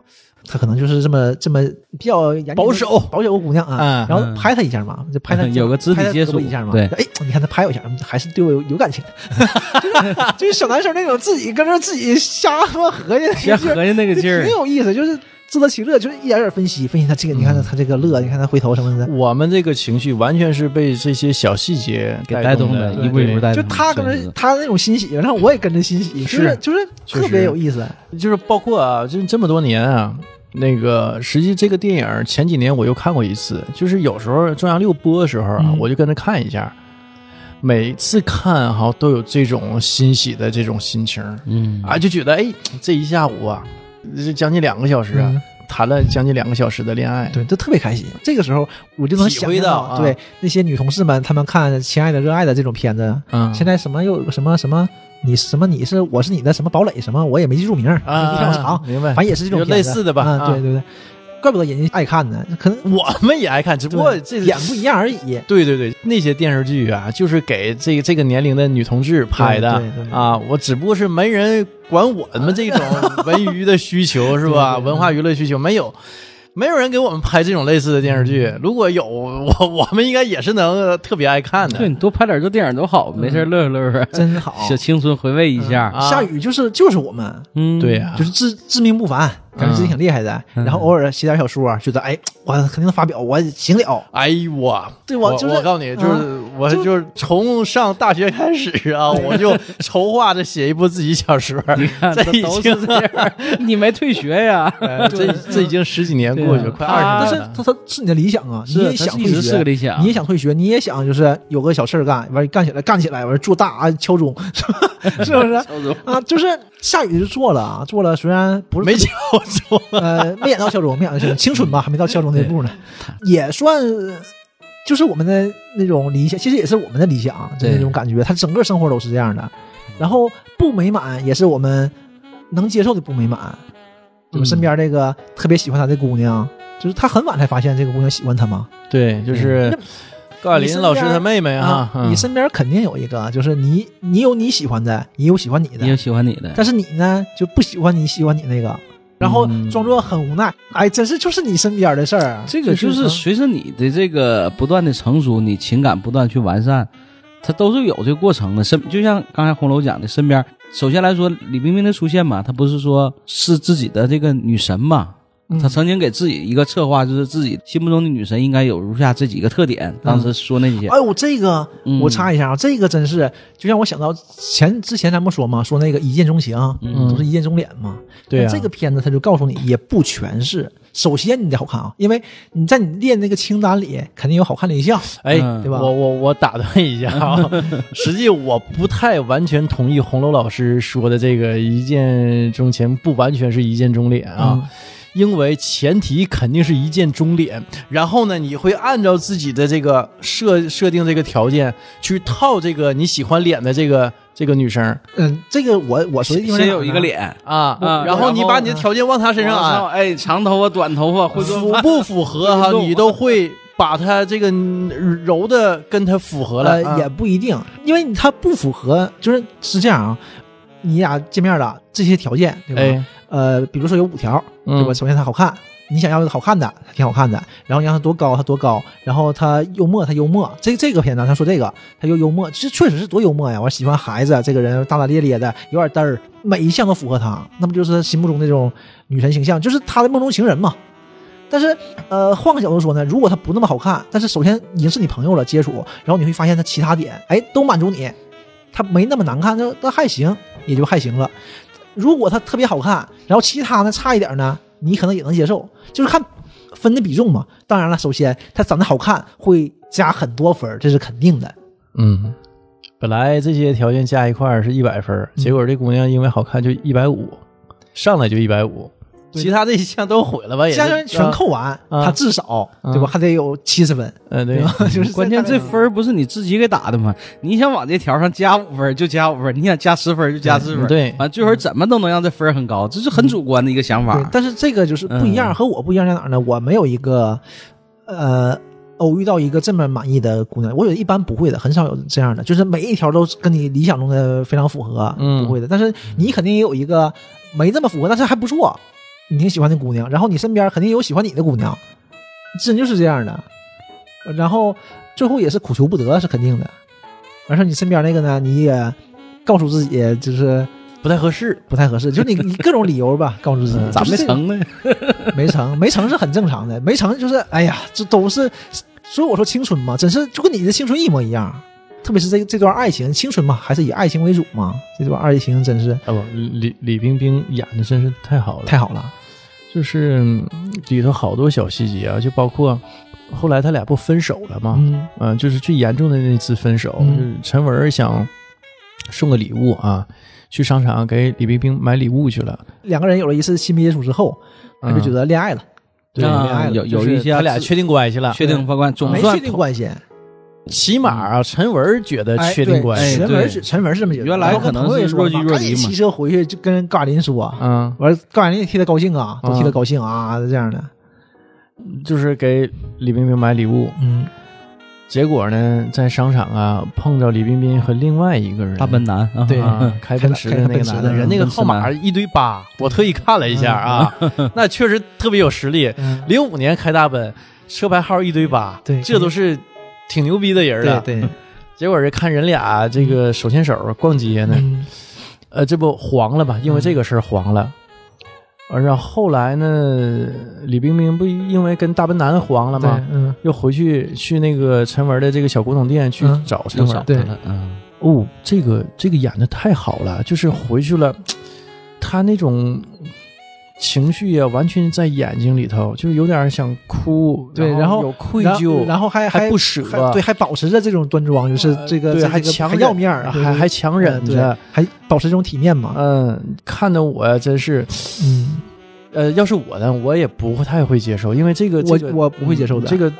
他可能就是这么这么比较保守。保守个姑娘啊，嗯然后拍她一下嘛，就拍他 有个肢体接触一下嘛，对。哎，你看他拍我一下，还是对我有有感情。的，就是就是小男生那种自己跟着自己瞎他妈合计那先个劲儿，合计那个劲儿。挺，有意思，就是自得其乐，就是一点点分析分析他这个，你看他他这个乐，你看他回头什么的，我们这个情绪完全是被这些小细节给带动的，一步一步带就动就。他跟着他那种欣喜，然后我也跟着欣喜，就是是就是特别有意思。就是包括啊，这这么多年啊，那个实际这个电影前几年我又看过一次，就是有时候中央六播的时候啊，嗯。我就跟着看一下。每次看哈都有这种欣喜的这种心情嗯。啊，就觉得哎，这一下午啊，这将近两个小时啊，嗯。谈了将近两个小时的恋爱，对，就特别开心。这个时候我就能体会到啊。对那些女同事们，她们看《亲爱的热爱的》这种片子，嗯，现在什么又什么什么，你什么你是我是你的什么堡垒什么，我也没记住名儿，长，明白，反正也是这种类似的吧，嗯，啊对对对，怪不得人家爱看呢，可能我们也爱看，只不过这演不一样而已。对对对，那些电视剧啊，就是给这个这个年龄的女同志拍的啊。我只不过是没人管我们这种文娱的需求 是吧？文化娱乐需求没有。没有人给我们拍这种类似的电视剧，嗯。如果有，我我们应该也是能呃特别爱看的。对你多拍点这电影多好，没事乐呵乐呵，真好，小青春回味一下。啊。夏雨就是就是我们，嗯，对呀、就是自自命不凡，感觉自己挺厉害的，嗯然后偶尔写点小说，觉得哎，我肯定能发表，我行了。哎呦我，我对我就是我告诉你，就是、啊我就是从上大学开始啊，我就筹划着写一部自己小说。你看这都经是这样，你没退学呀？呃这这已经十几年过去了，快二但是十年了。他他是你的理想啊，你是也想退他一直是个学，理想你也想退学，你也想就是有个小事儿干，完干起来干起来，完做大啊敲钟，是吧？是不是？啊，就是下雨就做了啊，做了，虽然不是没特 呃没演到敲钟，没演到敲钟，青春吧，还没到敲钟那步呢，也算就是我们的那种理想，其实也是我们的理想，就那种感觉，他整个生活都是这样的，然后不美满也是我们能接受的不美满。我们身边这个特别喜欢他的姑娘，就是他很晚才发现这个姑娘喜欢他嘛。对，就是那高晓林老师他妹妹啊，嗯。你身边肯定有一个，就是你，你有你喜欢的，也有喜欢你的。也有，喜欢你的，但是你呢就不喜欢你喜欢你那个，然后嗯装作很无奈。哎，真是就是你身边的事儿啊。这个就是嗯随着你的这个不断的成熟，你情感不断去完善，它都是有这个过程的。身就像刚才红楼讲的，身边首先来说，李冰冰的出现嘛，她不是说是自己的这个女神嘛？嗯她曾经给自己一个策划，就是自己心目中的女神应该有如下这几个特点。当时说那些，哎呦，这个嗯我插一下啊，这个真是就让我想到前之前咱们说嘛，说那个一见钟情，嗯都是一见钟脸嘛。对啊这个片子他就告诉你，也不全是。首先你得好看啊，因为你在你列那个清单里肯定有好看的一项。哎，嗯对吧我我我打断一下啊，实际我不太完全同意红楼老师说的这个一见钟情不完全是一见钟脸啊。嗯因为前提肯定是一见钟脸，然后呢，你会按照自己的这个设设定这个条件去套这个你喜欢脸的这个这个女生。嗯，这个我我说的地方先有一个脸，啊，啊然后你把你的条件往她身上安，哎，长头发、短头发，会做符饭，不符合哈，你都会把她这个揉的跟她符合了，也不一定，因为你它不符合，就是是这样啊。你俩见面了，这些条件对吧？哎，呃，比如说有五条，对吧？嗯首先他好看，你想要一个好看的，他挺好看的。然后你让他多高，他多高。然后他幽默，他幽默。这这个片子他说这个，他又幽默，这确实是多幽默呀！我喜欢孩子，这个人大大咧咧的，有点嘚儿，每一项都符合他，那不就是他心目中那种女神形象，就是他的梦中情人嘛。但是，呃，换个角度说呢，如果他不那么好看，但是首先已经是你朋友了，接触，然后你会发现他其他点，哎，都满足你，他没那么难看，那那还行，也就还行了。如果她特别好看，然后其他呢差一点呢，你可能也能接受，就是看分的比重嘛。当然了，首先她长得好看会加很多分，这是肯定的。嗯，本来这些条件加一块是一百分，结果这姑娘因为好看就一百五，上来就一百五，其他这一项都毁了吧？也是加上全扣完，啊他至少啊对吧，还得有七十分，呃，对？就是关键这分儿不是你自己给打的吗？你想往这条上加五分儿就加五分儿，你想加十分儿就加十分儿，对完最后怎么都能让这分儿很高，这是很主观的一个想法，。但是这个就是不一样，嗯和我不一样在哪儿呢？我没有一个呃偶遇到一个这么满意的姑娘，我觉得一般不会的，很少有这样的，就是每一条都跟你理想中的非常符合，嗯不会的。但是你肯定也有一个没这么符合，但是还不错，你挺喜欢的姑娘，然后你身边肯定有喜欢你的姑娘，真就是这样的。然后最后也是苦求不得，是肯定的。完事儿你身边那个呢，你也告诉自己就是不太合适。不太合适，就是你你各种理由吧，告诉自己嗯咋没成呢？没成，没成是很正常的，没成就是哎呀，这都是，所以我说青春嘛，真是就跟你的青春一模一样。特别是这这段爱情，青春嘛，还是以爱情为主嘛。这段爱情真是啊不，李李冰冰演的真是太好了，太好了。就是嗯里头好多小细节啊，就包括后来他俩不分手了吗？嗯嗯、就是最严重的那次分手，嗯就是陈文想送个礼物啊，去商场给李冰冰买礼物去了，两个人有了一次亲密接触之后，他就觉得恋爱了，对啊恋爱了有有一些他俩确定关系了，确定法官总没确定关系。起码啊，陈文觉得哎，确定关系，对陈文是陈文是这么觉得，原来可能是若即若离嘛。骑车回去就跟高亚麟说，嗯，完了高亚麟也替他高兴啊，都替他啊高兴啊，这样的。就是给李冰冰买礼物，嗯，结果呢，在商场啊碰着李冰冰和另外一个人，大奔男。啊，对。啊，开奔驰的那个男的，人那个号码一堆八，我特意看了一下啊，那确实特别有实力。嗯。零五年开大奔，车牌号一堆八，对。这都是挺牛逼的人了。对对，结果是看人俩这个手牵手逛街呢，嗯呃，这不黄了吧？因为这个事儿黄了。呃然后后来呢，李冰冰不因为跟大笨男黄了吗？嗯又回去去那个陈文的这个小古董店去嗯找陈文。对嗯，哦，这个这个演的太好了，就是回去了，他那种情绪呀，完全在眼睛里头，就是有点想哭，对然后有愧疚，然后还还不舍还对，还保持着这种端庄，就是这个对，还强要面儿，还还强忍着，还保持这种体面嘛。嗯，看的我，真是，嗯，呃，要是我呢，我也不太会接受，因为这个我这个我不会接受的嗯这个。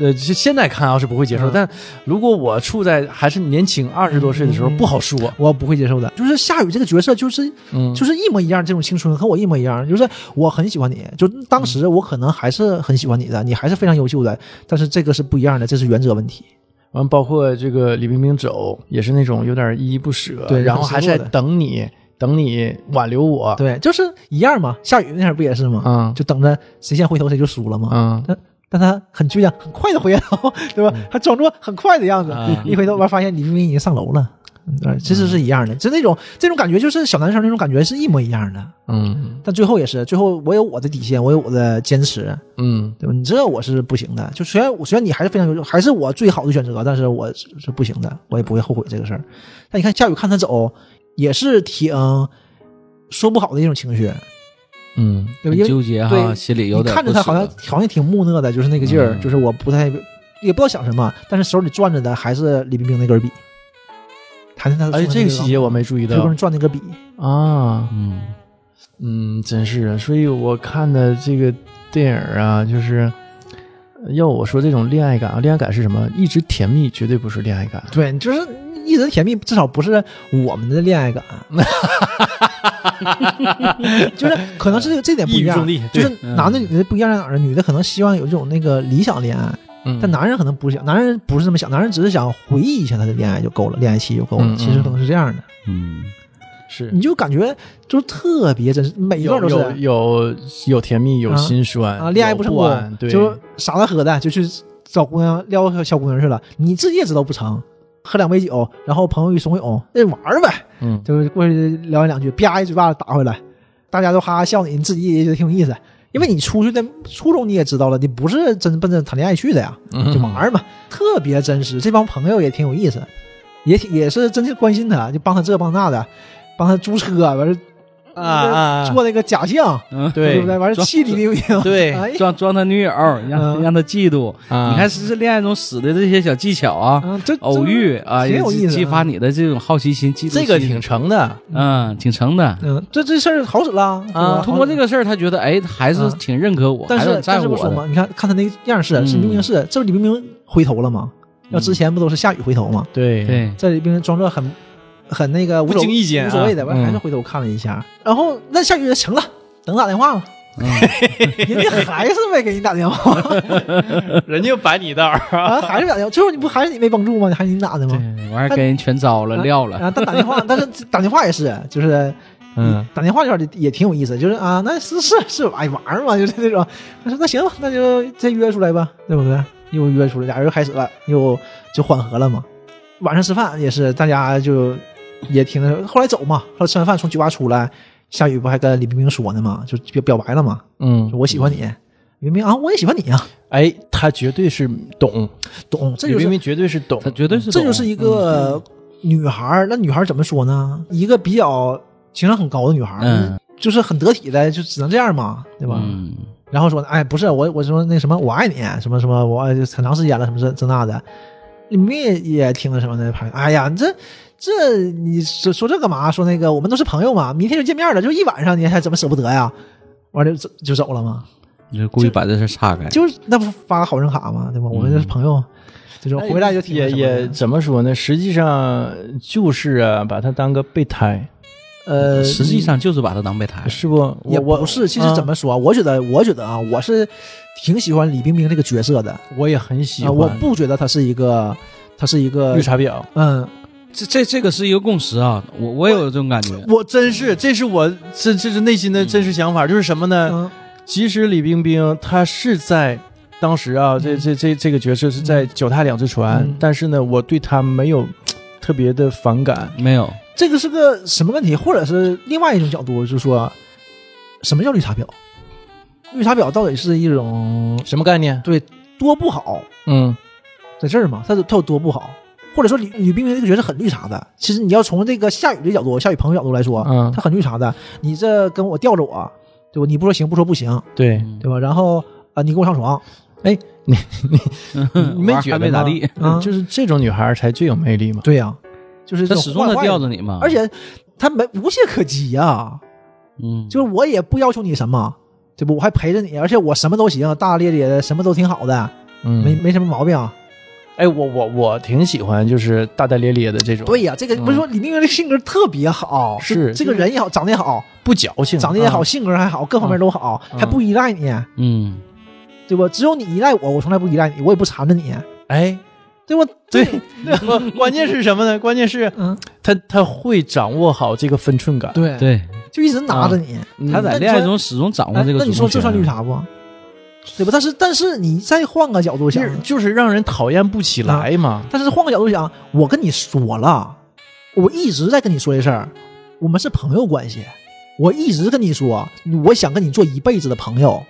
呃，现现在看啊是不会接受，嗯但如果我处在还是年轻二十多岁的时候，不好说。我不会接受的。就是夏雨这个角色，就是嗯，就是一模一样，这种青春和我一模一样。就是我很喜欢你，就当时我可能还是很喜欢你的，你还是非常优秀的，但是这个是不一样的，这是原则问题。完，包括这个李冰冰走，也是那种有点依依不舍，对然后还是在等你，等你挽留我，对，就是一样嘛。夏雨那会儿不也是吗？嗯就等着谁先回头谁就输了嘛。嗯，但但他很倔强，很快的回头，对吧？他装作很快的样子，嗯一回头完发现李冰冰已经上楼了。其实是一样的，就那种这种感觉，就是小男生那种感觉是一模一样的。嗯但最后也是，最后我有我的底线，我有我的坚持，嗯对吧？你这我是不行的。就虽然我虽然你还是非常优秀，还是我最好的选择，但是我是是不行的，我也不会后悔这个事儿。但你看夏雨看他走，也是挺说不好的一种情绪，嗯对吧？纠结哈，对心里有点看着他好像好像挺木讷的，就是那个劲儿，嗯。就是我不太也不知道想什么，但是手里攥着的还是李冰冰那根笔，他哎，这个细节我没注意到他跟攥那个笔，啊，嗯，嗯，真是啊，所以我看的这个电影啊，就是呃要我说这种恋爱感啊，恋爱感是什么？一直甜蜜绝对不是恋爱感，对，就是一直甜蜜，至少不是我们的恋爱感，就是可能是这个这点不一样就是男的女的不一样在哪儿呢？女的可能希望有这种那个理想恋爱，嗯，但男人可能不是想，男人不是这么想，男人只是想回忆一下他的恋爱就够了，恋爱期就够了，其实可能是这样的，嗯，是。你就感觉就是特别真实，每一段都是有有有甜蜜，有啊心酸啊，恋爱不成功，对，就傻的喝的就去找姑娘撩小小姑娘去了，你自己也知道不成，喝两杯酒，然后朋友一怂恿，那玩儿呗，嗯就是过去聊完两句，啪一嘴巴子打回来，大家都哈哈笑你，你自己也觉得挺有意思。因为你出去的初衷你也知道了，你不是真奔着谈恋爱去的呀，嗯就玩儿嘛，特别真实。这帮朋友也挺有意思，也挺也是真心关心他，就帮他这帮那的，帮他租车，完事啊啊做那个假象，嗯，对对不对？完了装气李冰冰，对哎装装他女友，让嗯。让他嫉妒。啊。你看，是恋爱中使的这些小技巧啊，嗯，这偶遇啊，也挺有意思的激发你的这种好奇心、嫉妒。这个挺成的，嗯，挺成的。嗯，这这事儿好使了啊。通过这个事儿，他觉得哎，还是啊。挺认可我，但是在乎我的。但是不说嘛，你看看他那样式，嗯。是明明是，这不李冰冰回头了吗？要之前不都是夏雨回头吗？对。对，这李冰冰装作很很那个无所不经意间啊无所谓的，完嗯还是回头看了一下，然后那下雨成了，等打电话吧，嗯，人家还是没给你打电话 人家摆你道儿啊，还是打电话，最后你不还是你没帮助吗？还是你打的吗？对，完事儿给人全招了，撂了。啊，但打电话，但是打电话也是，就是嗯，打电话这块儿也挺有意思，就是啊，那是是是哎玩嘛，就是那种。他说那行吧，那就再约出来吧，对不对？又约出来，俩人又开始了，又就缓和了嘛。晚上吃饭也是，大家就也挺那。后来走嘛，后来吃完饭从酒吧出来，夏雨不还跟李冰冰说呢嘛，就表表白了嘛，嗯说我喜欢你。李冰冰啊，我也喜欢你啊，哎，他绝对是懂，懂，这就是李冰冰绝对是懂他，绝对是懂这就是一个女孩儿。那女孩儿怎么说呢？一个比较情商很高的女孩就是很得体的，就只能这样嘛，对吧？嗯，然后说，哎，不是我，我说那什么，我爱你，什么什么，我很长时间了，什么这这那的，你们也也听了什么的拍，哎呀，你这这你说说这干嘛？说那个我们都是朋友嘛，明天就见面了，就一晚上，你还怎么舍不得呀？完了就就走了嘛，你就故意把这事儿岔开。就是那不发个好人卡嘛，对吧？我们就是朋友，这 种回来就也也怎么说呢？实际上就是啊，把他当个备胎，呃，实际上就是把他当备胎。是不？也我不是，其实啊怎么说？我觉得，我觉得啊，我是挺喜欢李冰冰这个角色的。我也很喜啊，欢，我不觉得他是一个，他是一个绿，茶婊。嗯，这这这个是一个共识啊，我我也有这种感觉。我真是，这是我这这是内心的真实想法，就是什么呢？嗯即使李冰冰她是在当时啊，这这这这个角色是在脚踏两只船，嗯但是呢，我对她没有特别的反感。没有，这个是个什么问题？或者是另外一种角度，就是说，什么叫绿茶婊？绿茶婊到底是一种什么概念？对多不好，嗯在这儿嘛？它它有多不好？或者说李李冰冰这个角色很绿茶的。其实你要从这个夏雨的角度，夏雨朋友角度来说，嗯她很绿茶的。你这跟我吊着我，对吧？你不说行，不说不行，对，对吧？然后啊、你跟我上床，哎你你 你没觉得吗还没咋地，啊就是这种女孩才最有魅力嘛。对呀、就是这种他始终在吊着你嘛。而且她没无懈可击呀、嗯，就是我也不要求你什么，对不？我还陪着你，而且我什么都行，大大咧咧的，什么都挺好的，嗯，没没什么毛病。哎，我我我挺喜欢就是大大咧咧的这种，对呀，这个不是说李冰冰的性格特别好，是这个人也好，长得也好，不矫情，长得也好，啊性格还好，各方面都好，嗯还不依赖你，嗯，对吧？只有你依赖我，我从来不依赖你，我也不缠着你，哎，对吧？对，关关键是什么呢？关键是嗯，他他会掌握好这个分寸感。对，对，就一直拿着你。嗯他在恋爱中始终掌握哎这个。那你说这算绿茶不？对吧？但是但是你再换个角度想，就是让人讨厌不起来嘛。但是换个角度想，我跟你说了，我一直在跟你说这事儿，我们是朋友关系，我一直跟你说，我想跟你做一辈子的朋友。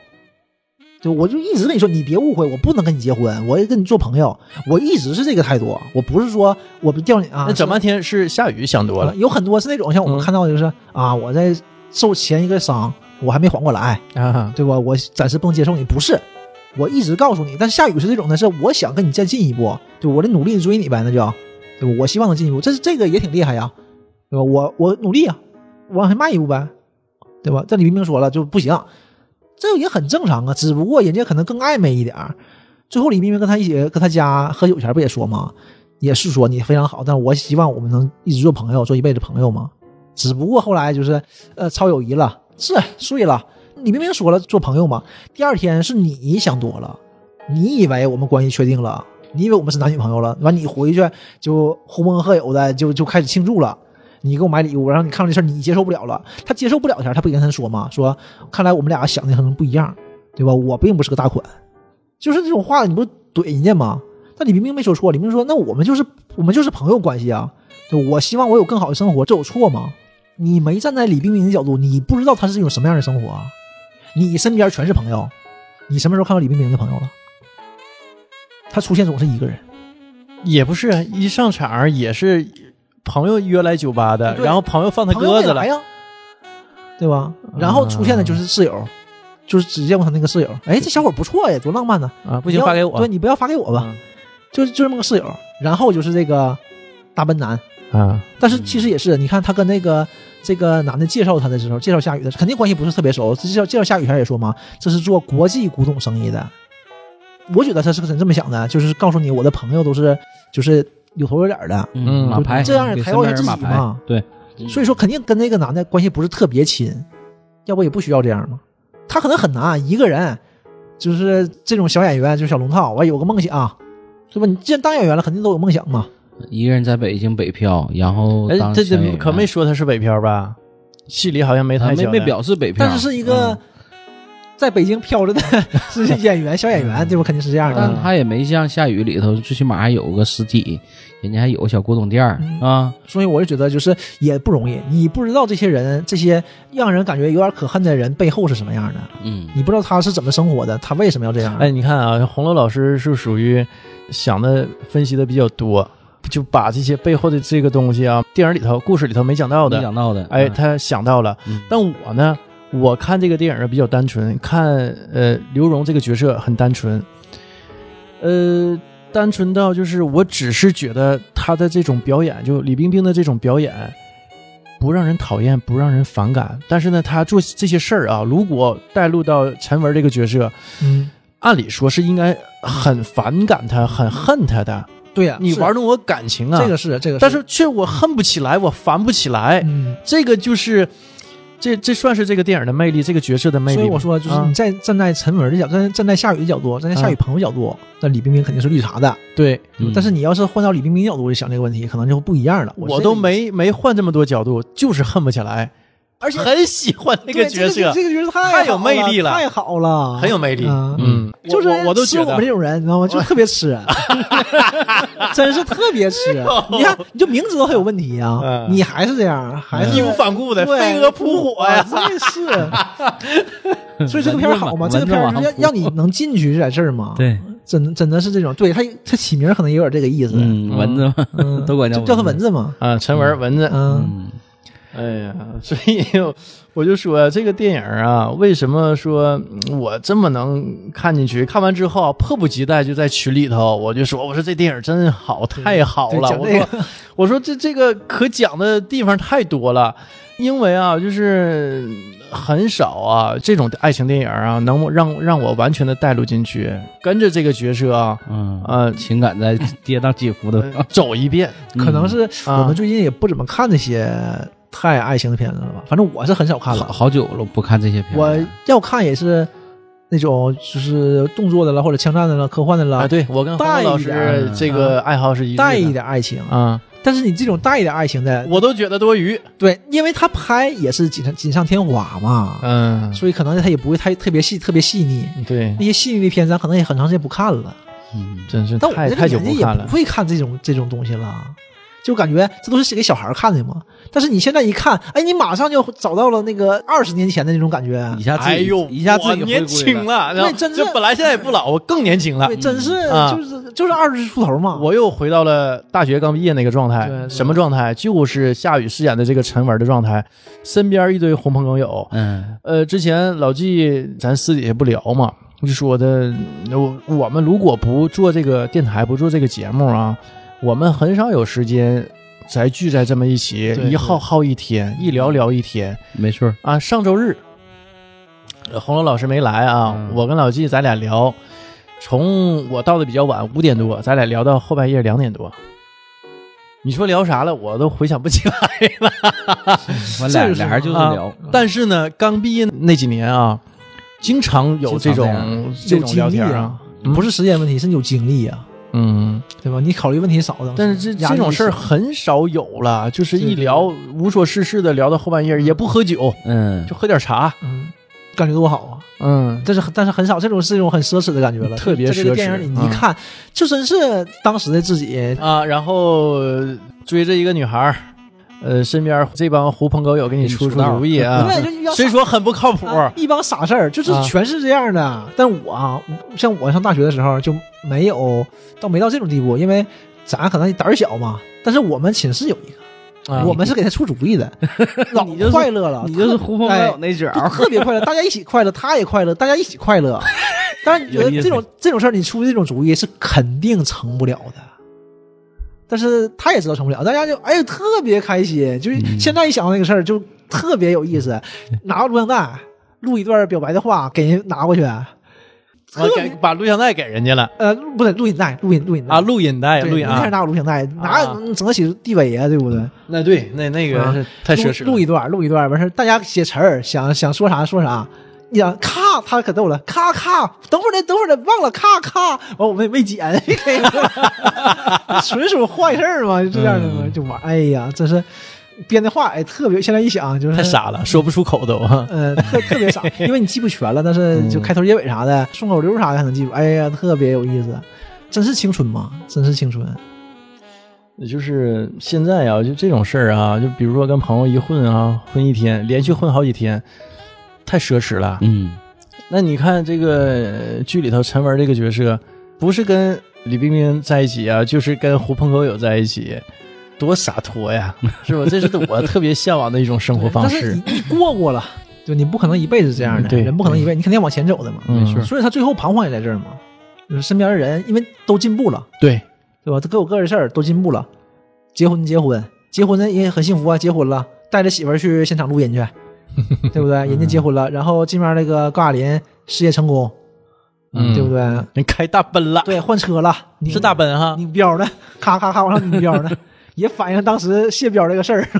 对，我就一直跟你说，你别误会，我不能跟你结婚，我也跟你做朋友，我一直是这个态度，我不是说我不叫你啊。那整半天是下雨想多了是有很多是那种像我们嗯看到的，就是、啊，我在受前一个伤，我还没缓过来，啊，对吧？我暂时不能接受你，不是，我一直告诉你。但是夏雨是这种的，是我想跟你再进一步，对我得努力追你呗，那就，对吧？我希望能进一步，这是这个也挺厉害呀，对吧？我我努力啊，往前迈一步呗，对吧？这李冰冰说了就不行，这也很正常啊，只不过人家可能更暧昧一点儿。最后李冰冰跟他一起跟他家喝酒前不也说吗？也是说你非常好，但我希望我们能一直做朋友，做一辈子朋友嘛。只不过后来就是呃超友谊了，是睡了。李明明说了做朋友嘛，第二天是你想多了，你以为我们关系确定了，你以为我们是男女朋友了，完你回去就呼朋喝友的就就开始庆祝了。你给我买礼物，然后你看到这事儿你接受不了了，他接受不了前，他不跟他说吗？说看来我们俩想的可能不一样，对吧？我并不是个大款，就是这种话你不怼人家吗？但李明明没说错，李明明说那我们就是我们就是朋友关系啊，对我希望我有更好的生活，这有错吗？你没站在李冰冰的角度，你不知道她是一种什么样的生活啊。你身边全是朋友，你什么时候看到李冰冰的朋友了？她出现总是一个人，也不是啊一上场也是朋友约来酒吧的，然后朋友放他鸽子了。对吧？然后出现的就是室友，就是只见过他那个室友。哎，这小伙不错呀，多浪漫呢！啊，不行发给我对，你不要发给我吧，嗯就就这么个室友。然后就是这个大笨男，啊，但是其实也是，你看他跟那个这个男的介绍他的时候，介绍夏雨的，肯定关系不是特别熟。介绍介绍夏雨前也说嘛，这是做国际古董生意的。我觉得他是真这么想的，就是告诉你我的朋友都是就是有头有脸的，嗯马牌这样抬高一下自己嘛，对，所以说肯定跟那个男的关系不是特别亲，要不也不需要这样嘛。他可能很难一个人，就是这种小演员，就是小龙套，我有个梦想，是吧？你既然当演员了，肯定都有梦想嘛。一个人在北京北漂，然后哎，这这可没说他是北漂吧？戏里好像没他没没表示北漂，但是是一个嗯在北京漂着的 是演员，小演员，对吧？肯定是这样的。但他也没像下雨里头，最起码还有个实体，人家还有个小古董店儿嗯啊。所以我就觉得，就是也不容易。你不知道这些人，这些让人感觉有点可恨的人背后是什么样的，嗯，你不知道他是怎么生活的，他为什么要这样？哎，你看啊，红楼老师是属于想的分析的比较多，就把这些背后的这个东西啊，电影里头、故事里头没讲到的，没讲到的，哎，嗯他想到了。嗯但我呢，我看这个电影比较单纯，看呃刘荣这个角色很单纯，呃，单纯到就是我只是觉得他的这种表演，就李冰冰的这种表演。不让人讨厌，不让人反感，但是呢，他做这些事儿啊，如果带入到陈文这个角色，嗯，按理说是应该很反感他、很恨他的。对呀、是。你玩弄我感情啊，这个是这个，但是却我恨不起来，我烦不起来。嗯，这个就是，这这算是这个电影的魅力，这个角色的魅力。所以我说，就是啊。你在站在陈文的角，站站在夏雨的角度，站在夏雨朋友角度，那李冰冰肯定是绿茶的。对。嗯。但是你要是换到李冰冰角度去想这个问题，可能就不一样了。我都没没换这么多角度，就是恨不起来，而且很喜欢那个角色，这个角色太太有魅力了太好了，很有魅力。嗯嗯，就是我都觉得吃我们这种人，你知道吗？就特别吃，真是特别吃。你看，你就明知道他有问题啊，嗯你还是这样，还是义无反顾的对飞蛾扑火呀。哇真是。所以这个片儿好吗？这个片儿就是要让你能进去在这儿吗。，对，真真的是这种。对他他起名可能也有点这个意思。嗯，蚊子嘛，嗯，都管叫叫他蚊子嘛。啊，陈文蚊子，嗯嗯，哎呀，所以我就说这个电影啊，为什么说嗯我这么能看进去？看完之后啊迫不及待就在群里头，我就说，我说这电影真好，太好了。我说，我说这这个可讲的地方太多了，因为啊，就是很少啊这种爱情电影啊，能让让我完全的带入进去，跟着这个角色啊，嗯呃情感在跌宕起伏的，走一遍。可能是啊我们最近也不怎么看那些太爱情的片子了吧？反正我是很少看了。好好久了不看这些片我，要看也是那种就是动作的了，或者枪战的了，科幻的了，啊，对我跟黄带老师这个爱好是一致的带一点爱情。啊，但是你这种带一点爱情的，我都觉得多余。对，因为他拍也是锦上锦上添花嘛，嗯，所以可能他也不会太特别细、特别细腻。对那，些细腻的片，咱可能也很长时间不看了。嗯，真是但我这个太太久年纪也不。会看这种这种东西了，就感觉这都是写给小孩看的嘛。但是你现在一看，哎，你马上就找到了那个二十年前的那种感觉一。下自己哎呦，一下自己年轻了，然后对真是就本来现在也不老，我更年轻了对，。真是啊就是就是二十出头嘛。我又回到了大学刚毕业那个状态对，对什么状态？就是夏雨饰演的这个陈文的状态，身边一堆狐朋狗友。嗯呃，之前老纪咱私底下不聊嘛，就说的，我我们如果不做这个电台，不做这个节目啊，我们很少有时间再聚在这么一起，一耗耗一天，一聊聊一天。没错，啊。上周日，呃红楼老师没来啊，嗯。我跟老纪咱俩聊，从我到的比较晚，五点多，咱俩聊到后半夜两点多。你说聊啥了，我都回想不起来了。完这个是俩俩人就是啊聊，但是呢，刚毕业那几年啊，经常有这种这有种聊天啊，不是时间问题，是你有精力啊，嗯，对吧？你考虑问题少的，但是这这种事儿很少有了，就是一聊无所事事的聊到后半夜，也不喝酒，嗯，就喝点茶，嗯，感觉多好啊！嗯，但是但是很少，这种是一种很奢侈的感觉了。特别在这个奢侈电影里，你嗯一看，就真是当时的自己。啊，然后追着一个女孩儿，呃，身边这帮狐朋狗友给你出出主意啊，虽说很不靠谱，啊一帮傻事儿，就是啊全是这样的。但我啊，像我上大学的时候就没有到没到这种地步，因为咱可能胆儿小嘛。但是我们寝室有一个，啊我们是给他出主意的，老你就快乐了，你就是狐朋狗友那角就儿，特别快乐，大家一起快乐，他也快乐，大家一起快乐。但是你觉得这种这种事儿，你出这种主意是肯定成不了的。但是他也知道成不了，大家就哎特别开心，就是嗯。现在一想到那个事儿就特别有意思，拿个录像带录一段表白的话给人拿过去，啊。给把录像带给人家了。呃，不对，录音带，录音录音带。啊，录音带，录音啊，没事拿个录像带，拿啊嗯整个起地位啊，对不对？那对，那那个太奢侈了。录录一段，录一段，完事儿大家写词儿，想想说啥说啥。你想咔，他可逗了，咔咔，等会儿呢，等会儿呢，忘了咔咔，完我们也没剪，纯属坏事儿嘛，就这样的嘛，嗯就玩。哎呀，真是编的话，哎，特别。现在一想，就是太，傻了，说不出口都啊。呃，特特别傻，因为你记不全了，但是就开头结尾啥的，顺口溜啥的还能记住。哎呀，特别有意思，真是青春嘛，真是青春。也就是现在啊，就这种事儿啊，就比如说跟朋友一混啊，混一天，连续混好几天，太奢侈了。嗯，那你看这个呃剧里头陈文这个角色，不是跟李冰冰在一起啊，就是跟狐朋狗友在一起，多洒脱呀，是吧？这是我特别向往的一种生活方式。你你过过了，就你不可能一辈子这样的，嗯对人不可能一辈子，你肯定要往前走的嘛。嗯没错所以他最后彷徨也在这儿嘛，就是身边的人因为都进步了，对，对吧？他各有各的事儿，都进步了，结婚结婚，结婚呢也很幸福啊，结婚了，带着媳妇儿去现场录音去，对不对？人家结婚了，然后这边那个高亚麟事业成功，嗯对不对？人开大奔了，对，换车了，你是大奔哈。拧标呢，咔咔咔往上拧标呢，也反映当时卸标这个事儿。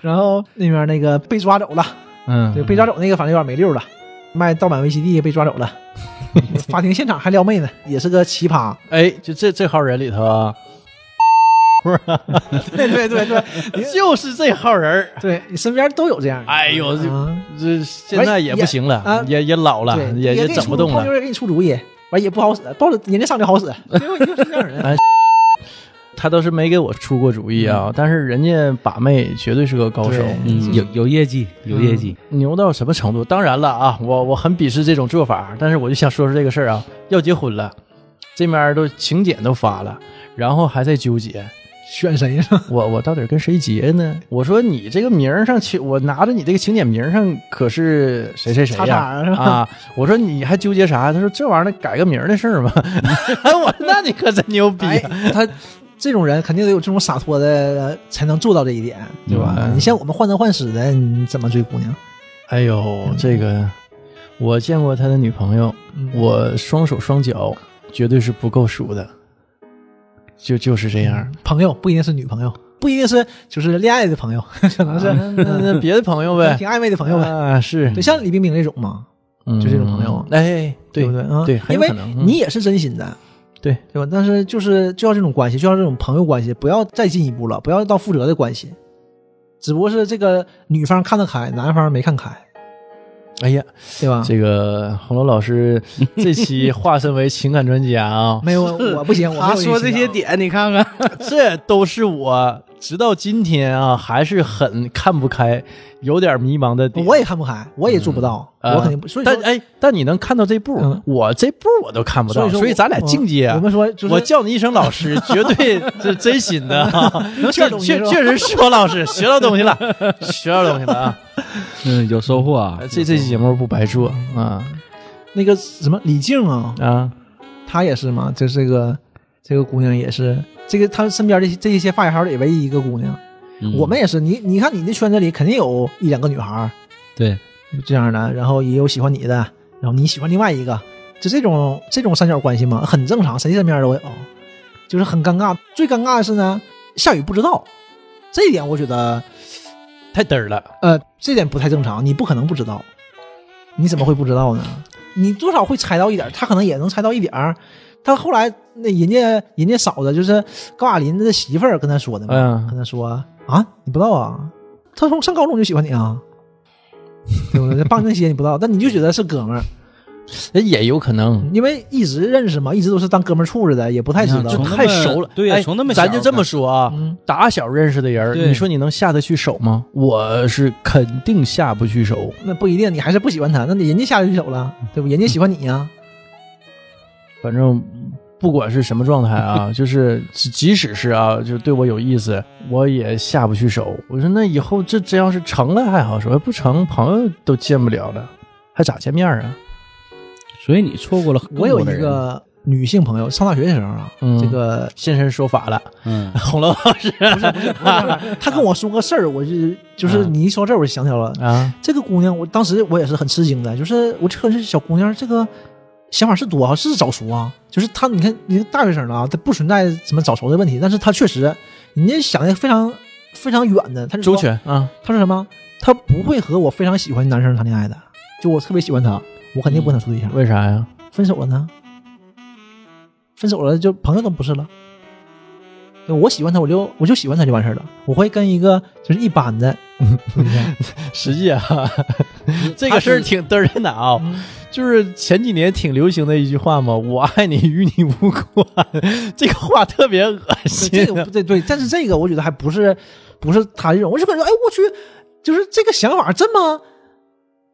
然后那边那个被抓走了，嗯，对，被抓走那个反正有点没溜了，卖盗版 VCD 被抓走了，法庭现场还撩妹呢，也是个奇葩。哎，就这这号人里头啊，对对对对 就是这号人儿。对，你身边都有这样的。哎呦，这啊这现在也不行了，啊也也老了，也也整不动了。泡妞也给你出主意，完也不好使，到了人家上就好使，对吧？就是这样人。哎他倒是没给我出过主意啊，但是人家把妹绝对是个高手，嗯，有有业绩，有业绩，牛到什么程度？当然了啊，我我很鄙视这种做法，但是我就想说说这个事儿啊，要结婚了，这面都请柬都发了，然后还在纠结，选谁呢？我我到底跟谁结呢？我说你这个名儿上请，我拿着你这个请柬名儿上可是谁谁谁叉呀啊！我说你还纠结啥？他说这玩意儿改个名儿的事儿嘛。哎，我说那你可真牛逼他这种人肯定得有这种洒脱的，才能做到这一点，对吧？嗯你像我们患得患失的，你怎么追姑娘？哎呦，这个我见过他的女朋友，嗯我双手双脚绝对是不够数的，就就是这样。朋友不一定是女朋友，不一定是就是恋爱的朋友，可能是啊那别的朋友呗，挺暧昧的朋友呗。啊，是对，像李冰冰那种嘛，嗯就这种朋友哎，对不对啊？对，因为你也是真心的，对对吧？但是就是就要这种关系，就要这种朋友关系，不要再进一步了，不要到负责的关系。只不过是这个女方看得开，男方没看开，哎呀，对吧？这个红楼老师 这期化身为情感专家啊，没有我不行，他说这些点，你看看，这都是我直到今天啊还是很看不开，有点迷茫的点。我也看不开，我也做不到，啊我肯定不。所以说但哎，但你能看到这步，嗯我这步我都看不到，所以所以咱俩境界啊我们说就是我叫你一声老师，绝对是真心的啊！能学点东西确确实是我老师，学到东西了，学到东西了啊！嗯，有收获啊，这这期节目不白做啊那个什么李静啊，啊！她也是嘛，就是这个这个姑娘也是，这个她身边的这一些发小号里唯一一个姑娘。嗯我们也是，你你看你的圈子里肯定有一两个女孩对，这样的，然后也有喜欢你的，然后你喜欢另外一个，就这种这种三角关系嘛，很正常，谁身边都有，就是很尴尬。最尴尬的是呢，夏雨不知道，这一点我觉得太嘚儿了，呃，这点不太正常，你不可能不知道，你怎么会不知道呢？你多少会猜到一点，他可能也能猜到一点儿。他后来那人家人家嫂子就是高亚麟的媳妇儿跟他说的嘛，嗯跟他说啊，你不知道啊，他从上高中就喜欢你啊，对不对？帮那些你不知道，但你就觉得是哥们也有可能。因为一直认识嘛，一直都是当哥们儿处着的，也不太知道就。太熟了，对呀哎从那么咱就这么说啊，嗯，打小认识的人，你说你能下得去手吗？我是肯定下不去手。那不一定，你还是不喜欢他，那你人家下得去手了，对不？人家喜欢你呀、反正不管是什么状态啊，就是即即使是啊，就对我有意思，我也下不去手。我说那以后这这要是成了还好说，不成朋友都见不了了，还咋见面啊？所以你错过了更我有一个女性朋友，上大学的时候啊，嗯。这个现身说法了，嗯，红楼老师。她 跟我说个事儿，我就就是啊。你一说这儿我就想起来了，啊，这个姑娘，我当时我也是很吃惊的，就是我这是小姑娘，这个想法是多啊，是早熟啊，就是她，你看，你大学生了啊，她不存在什么早熟的问题，但是她确实，人家想的非常非常远的，她就说周，全啊，她说什么？她不会和我非常喜欢的男生谈恋爱的，就我特别喜欢他，我肯定不能处对象，为啥呀？分手了呢？分手了就朋友都不是了。就我喜欢他，我就我就喜欢他就完事儿了。我会跟一个就是一般的，实际啊，这个事儿挺嘚人的啊、嗯就是前几年挺流行的一句话嘛，“我爱你与你无关”，这个话特别恶心这。个不对对，但是这个我觉得还不是不是他这种，我就感觉哎我去，就是这个想法这么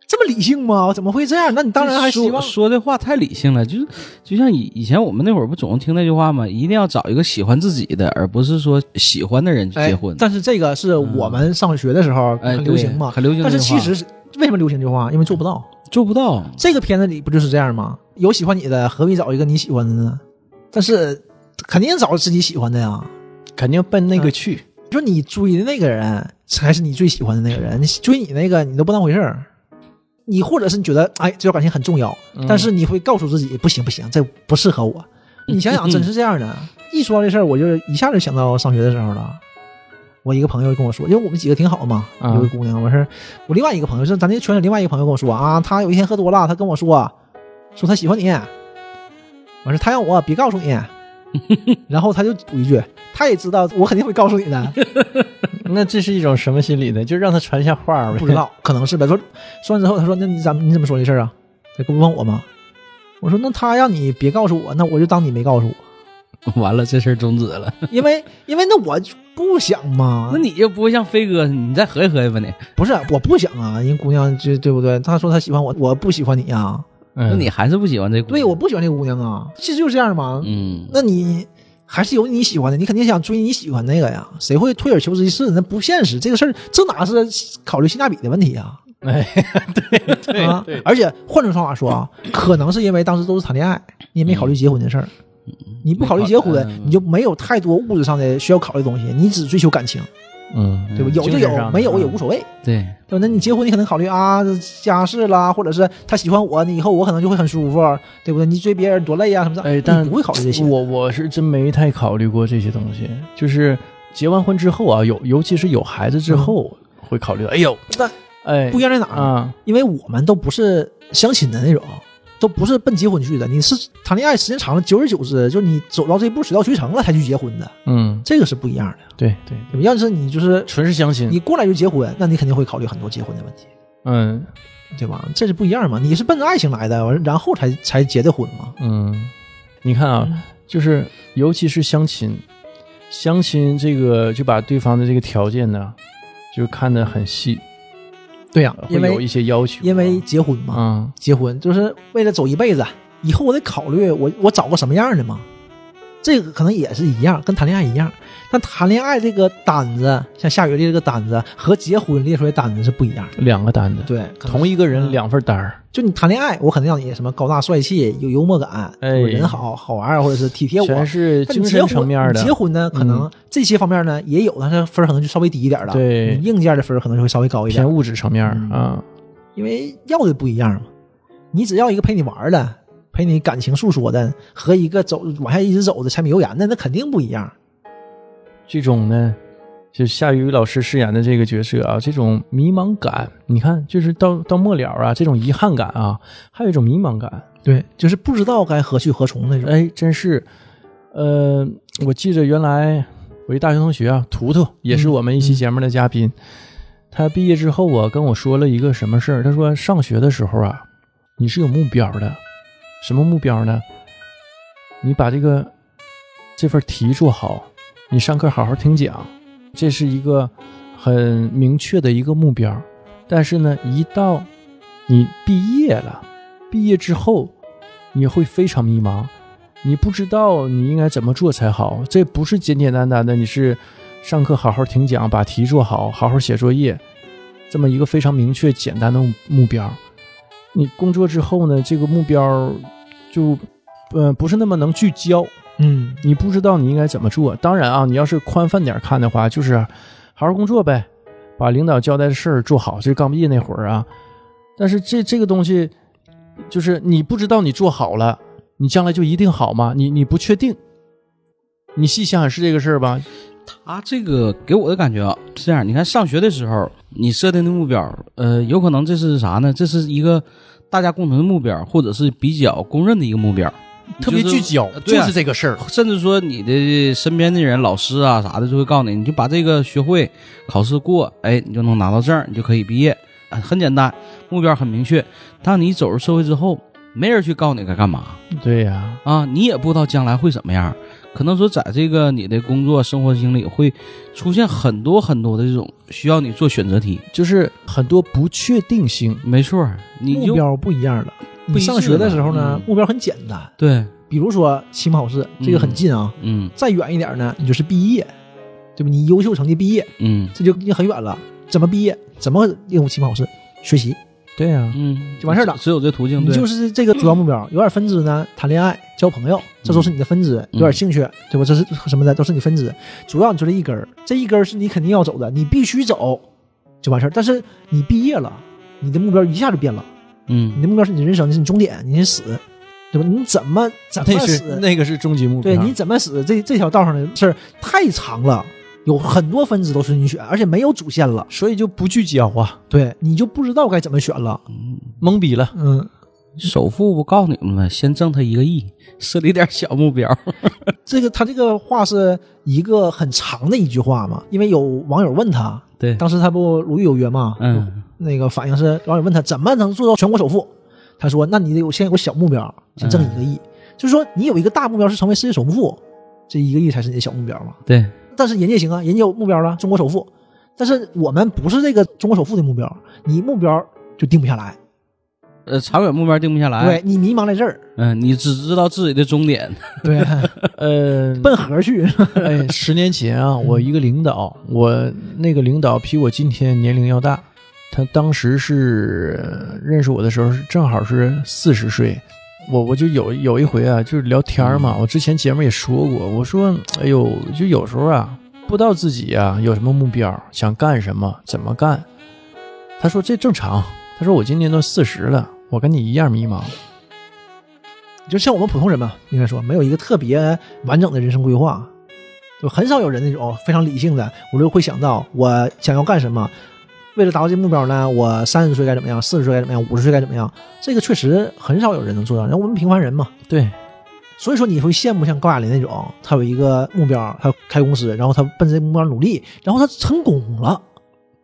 这么理性吗？怎么会这样？那你当然还希望说说的话太理性了，就是就像以以前我们那会儿不总听那句话吗？一定要找一个喜欢自己的，而不是说喜欢的人去哎结婚。但是这个是我们上学的时候哎，很流行嘛，对很流行但。是其实是为什么流行这句话？因为做不到。做不到，这个片子里不就是这样吗？有喜欢你的，何必找一个你喜欢的呢？但是肯定找自己喜欢的呀。肯定奔那个去。说你追的那个人才是你最喜欢的那个人，你追你那个你都不当回事儿。你或者是你觉得哎这段感情很重要，嗯但是你会告诉自己不行不行，这不适合我。你想想，真是这样的。一说到这事儿，我就一下就想到上学的时候了。我一个朋友跟我说，因为我们几个挺好嘛，啊有个姑娘，完事儿，我另外一个朋友是咱这个圈里另外一个朋友跟我说啊，他有一天喝多了，他跟我说，说他喜欢你，完事儿他让我别告诉你，然后他就补一句，他也知道我肯定会告诉你的，那这是一种什么心理呢？就让他传一下话呗。不知道，可能是呗。说说完之后，他说：“那你怎么你怎么说这事儿啊？”他不问我吗？我说：“那他让你别告诉我，那我就当你没告诉我，完了这事儿终止了。因为因为那我不想嘛。那你就不会像飞哥，你再合计合计吧你。不是我不想啊，人姑娘就对不对？他说他喜欢我，我不喜欢你呀、嗯，那你还是不喜欢这个？对，我不喜欢这姑娘啊，其实就是这样嘛。嗯，那你还是有你喜欢的，你肯定想追你喜欢那个呀。谁会退而求其次？那不现实。这个事儿，这哪是考虑性价比的问题啊？哎，对对啊对，而且换种说法说啊，可能是因为当时都是谈恋爱，你也没考虑结婚的事儿。你不考虑结婚你就没有太多物质上的需要考虑的东西，你只追求感情，嗯，对吧？有就有，没有也啊无所谓，对，对吧？那你结婚，你可能考虑啊家世啦，或者是他喜欢我，你以后我可能就会很舒服，对不对？你追别人多累啊什么的，哎，但你不会考虑这些。我我是真没太考虑过这些东西，就是结完婚之后啊，有尤其是有孩子之后，会考虑。哎呦，那哎，不一样在哪儿？啊，因为我们都不是相亲的那种，都不是奔结婚去的。你是谈恋爱时间长了，久而久之，就是你走到这一步，水到渠成了才去结婚的，嗯，这个是不一样的。对对？要是你就是纯是相亲。你过来就结婚，那你肯定会考虑很多结婚的问题，嗯对吧？这是不一样嘛。你是奔着爱情来的，完然后才才结的婚嘛。嗯，你看啊，就是尤其是相亲，相亲这个就把对方的这个条件呢，就看得很细，对呀、会有一些要求啊。因为结婚嘛，嗯结婚就是为了走一辈子，以后我得考虑我我找个什么样的嘛。这个可能也是一样，跟谈恋爱一样。但谈恋爱这个单子，像下雨列这个单子和结婚列出来单子是不一样的。两个单子，对，同一个人嗯两份单儿。就你谈恋爱，我肯定让你什么高大帅气、有幽默感，哎人好好玩儿，或者是体贴我，全是精神层面的。结婚呢，可能这些方面呢也有，但是分儿可能就稍微低一点了。对你硬件的分儿可能就会稍微高一点偏，物质层面儿嗯啊，因为要的不一样嘛。你只要一个陪你玩儿的，陪你感情诉说的，和一个走往下一直走的柴米油盐的，那肯定不一样。这种呢，就夏雨老师饰演的这个角色啊，这种迷茫感，你看，就是到到末了啊，这种遗憾感啊，还有一种迷茫感，对，就是不知道该何去何从那种。哎，真是，呃，我记着原来我一大学同学啊，图图也是我们一期节目的嘉宾，他毕业之后啊，跟我说了一个什么事儿？他说上学的时候啊，你是有目标的，什么目标呢？你把这个这份题做好，你上课好好听讲，这是一个很明确的一个目标。但是呢，一到你毕业了，毕业之后，你会非常迷茫。你不知道你应该怎么做才好。这不是简简单单的，你是上课好好听讲，把题做好，好好写作业，这么一个非常明确简单的目标。你工作之后呢，这个目标就呃不是那么能聚焦，嗯你不知道你应该怎么做。当然啊，你要是宽泛点看的话，就是好好工作呗，把领导交代的事儿做好。就是刚毕业那会儿啊，但是这这个东西，就是你不知道你做好了，你将来就一定好吗？你你不确定。你细想想是这个事儿吧？他这个给我的感觉啊是这样，你看上学的时候你设定的目标，呃，有可能这是啥呢？这是一个大家共同的目标，或者是比较公认的一个目标，特别聚焦，就是这个事儿。甚至说你的身边的人、老师啊啥的就会告诉你，你就把这个学会，考试过，哎，你就能拿到证，你就可以毕业，啊很简单，目标很明确。当你走入社会之后，没人去告诉你该干嘛对呀、啊，你也不知道将来会怎么样。可能说，在这个你的工作生活经历会出现很多很多的这种需要你做选择题。就是很多不确定性。没错，你目标不一样了。你上学的时候呢嗯，目标很简单，对，比如说期末考试，这个很近啊。嗯再远一点呢，你就是毕业，对吧？你优秀成绩毕业，嗯这就已经很远了。怎么毕业？怎么应付期末考试？学习，对呀、嗯，就完事儿了只有这途径，你对，就是这个主要目标。有点分支呢，谈恋爱、交朋友，这都是你的分支。有点兴趣，对吧？这是什么的，都是你分支。主要你就这一根儿，这一根儿是你肯定要走的，你必须走，就完事儿。但是你毕业了，你的目标一下就变了。嗯你嗯的目标是你人生，你是你终点，你是死，对吧？你怎么怎么那是死？那个是终极目标。对，你怎么死？这这条道上的事儿太长了，有很多分支都是你选，而且没有主线了。所以就不聚焦啊，对你就不知道该怎么选了。懵逼了。嗯，首富不告诉你们吗，先挣他一个亿，设立点小目标。这个他这个话是一个很长的一句话嘛，因为有网友问他，对，当时他不《鲁豫有约》嘛，嗯那个反应是网友问他怎么能做到全国首富，他说那你得有先有个小目标，先挣一个亿，就是说你有一个大目标是成为世界首富，这一个亿才是你的小目标嘛。对，但是人家行啊，人家有目标了，中国首富。但是我们不是这个中国首富的目标，你目标就定不下来，呃，长远目标定不下来。对，你迷茫在这儿，嗯，你只知道自己的终点。对，呃，奔河去，哎，十年前啊，我一个领导，我那个领导比我今天年龄要大，他当时是呃认识我的时候是正好是四十岁。我我就有有一回啊，就是聊天嘛，我之前节目也说过，我说，哎呦，就有时候啊，不知道自己啊有什么目标，想干什么，怎么干。他说这正常，他说我今年都四十了，我跟你一样迷茫。就像我们普通人嘛，应该说没有一个特别完整的人生规划，就很少有人那种非常理性的，我就会想到我想要干什么，为了达到这目标呢，我三十岁该怎么样，四十岁该怎么样，五十岁该怎么样，这个确实很少有人能做到。然后我们平凡人嘛，对，所以说你会羡慕像高亚麟那种，他有一个目标，他开公司，然后他奔这目标努力，然后他成功了，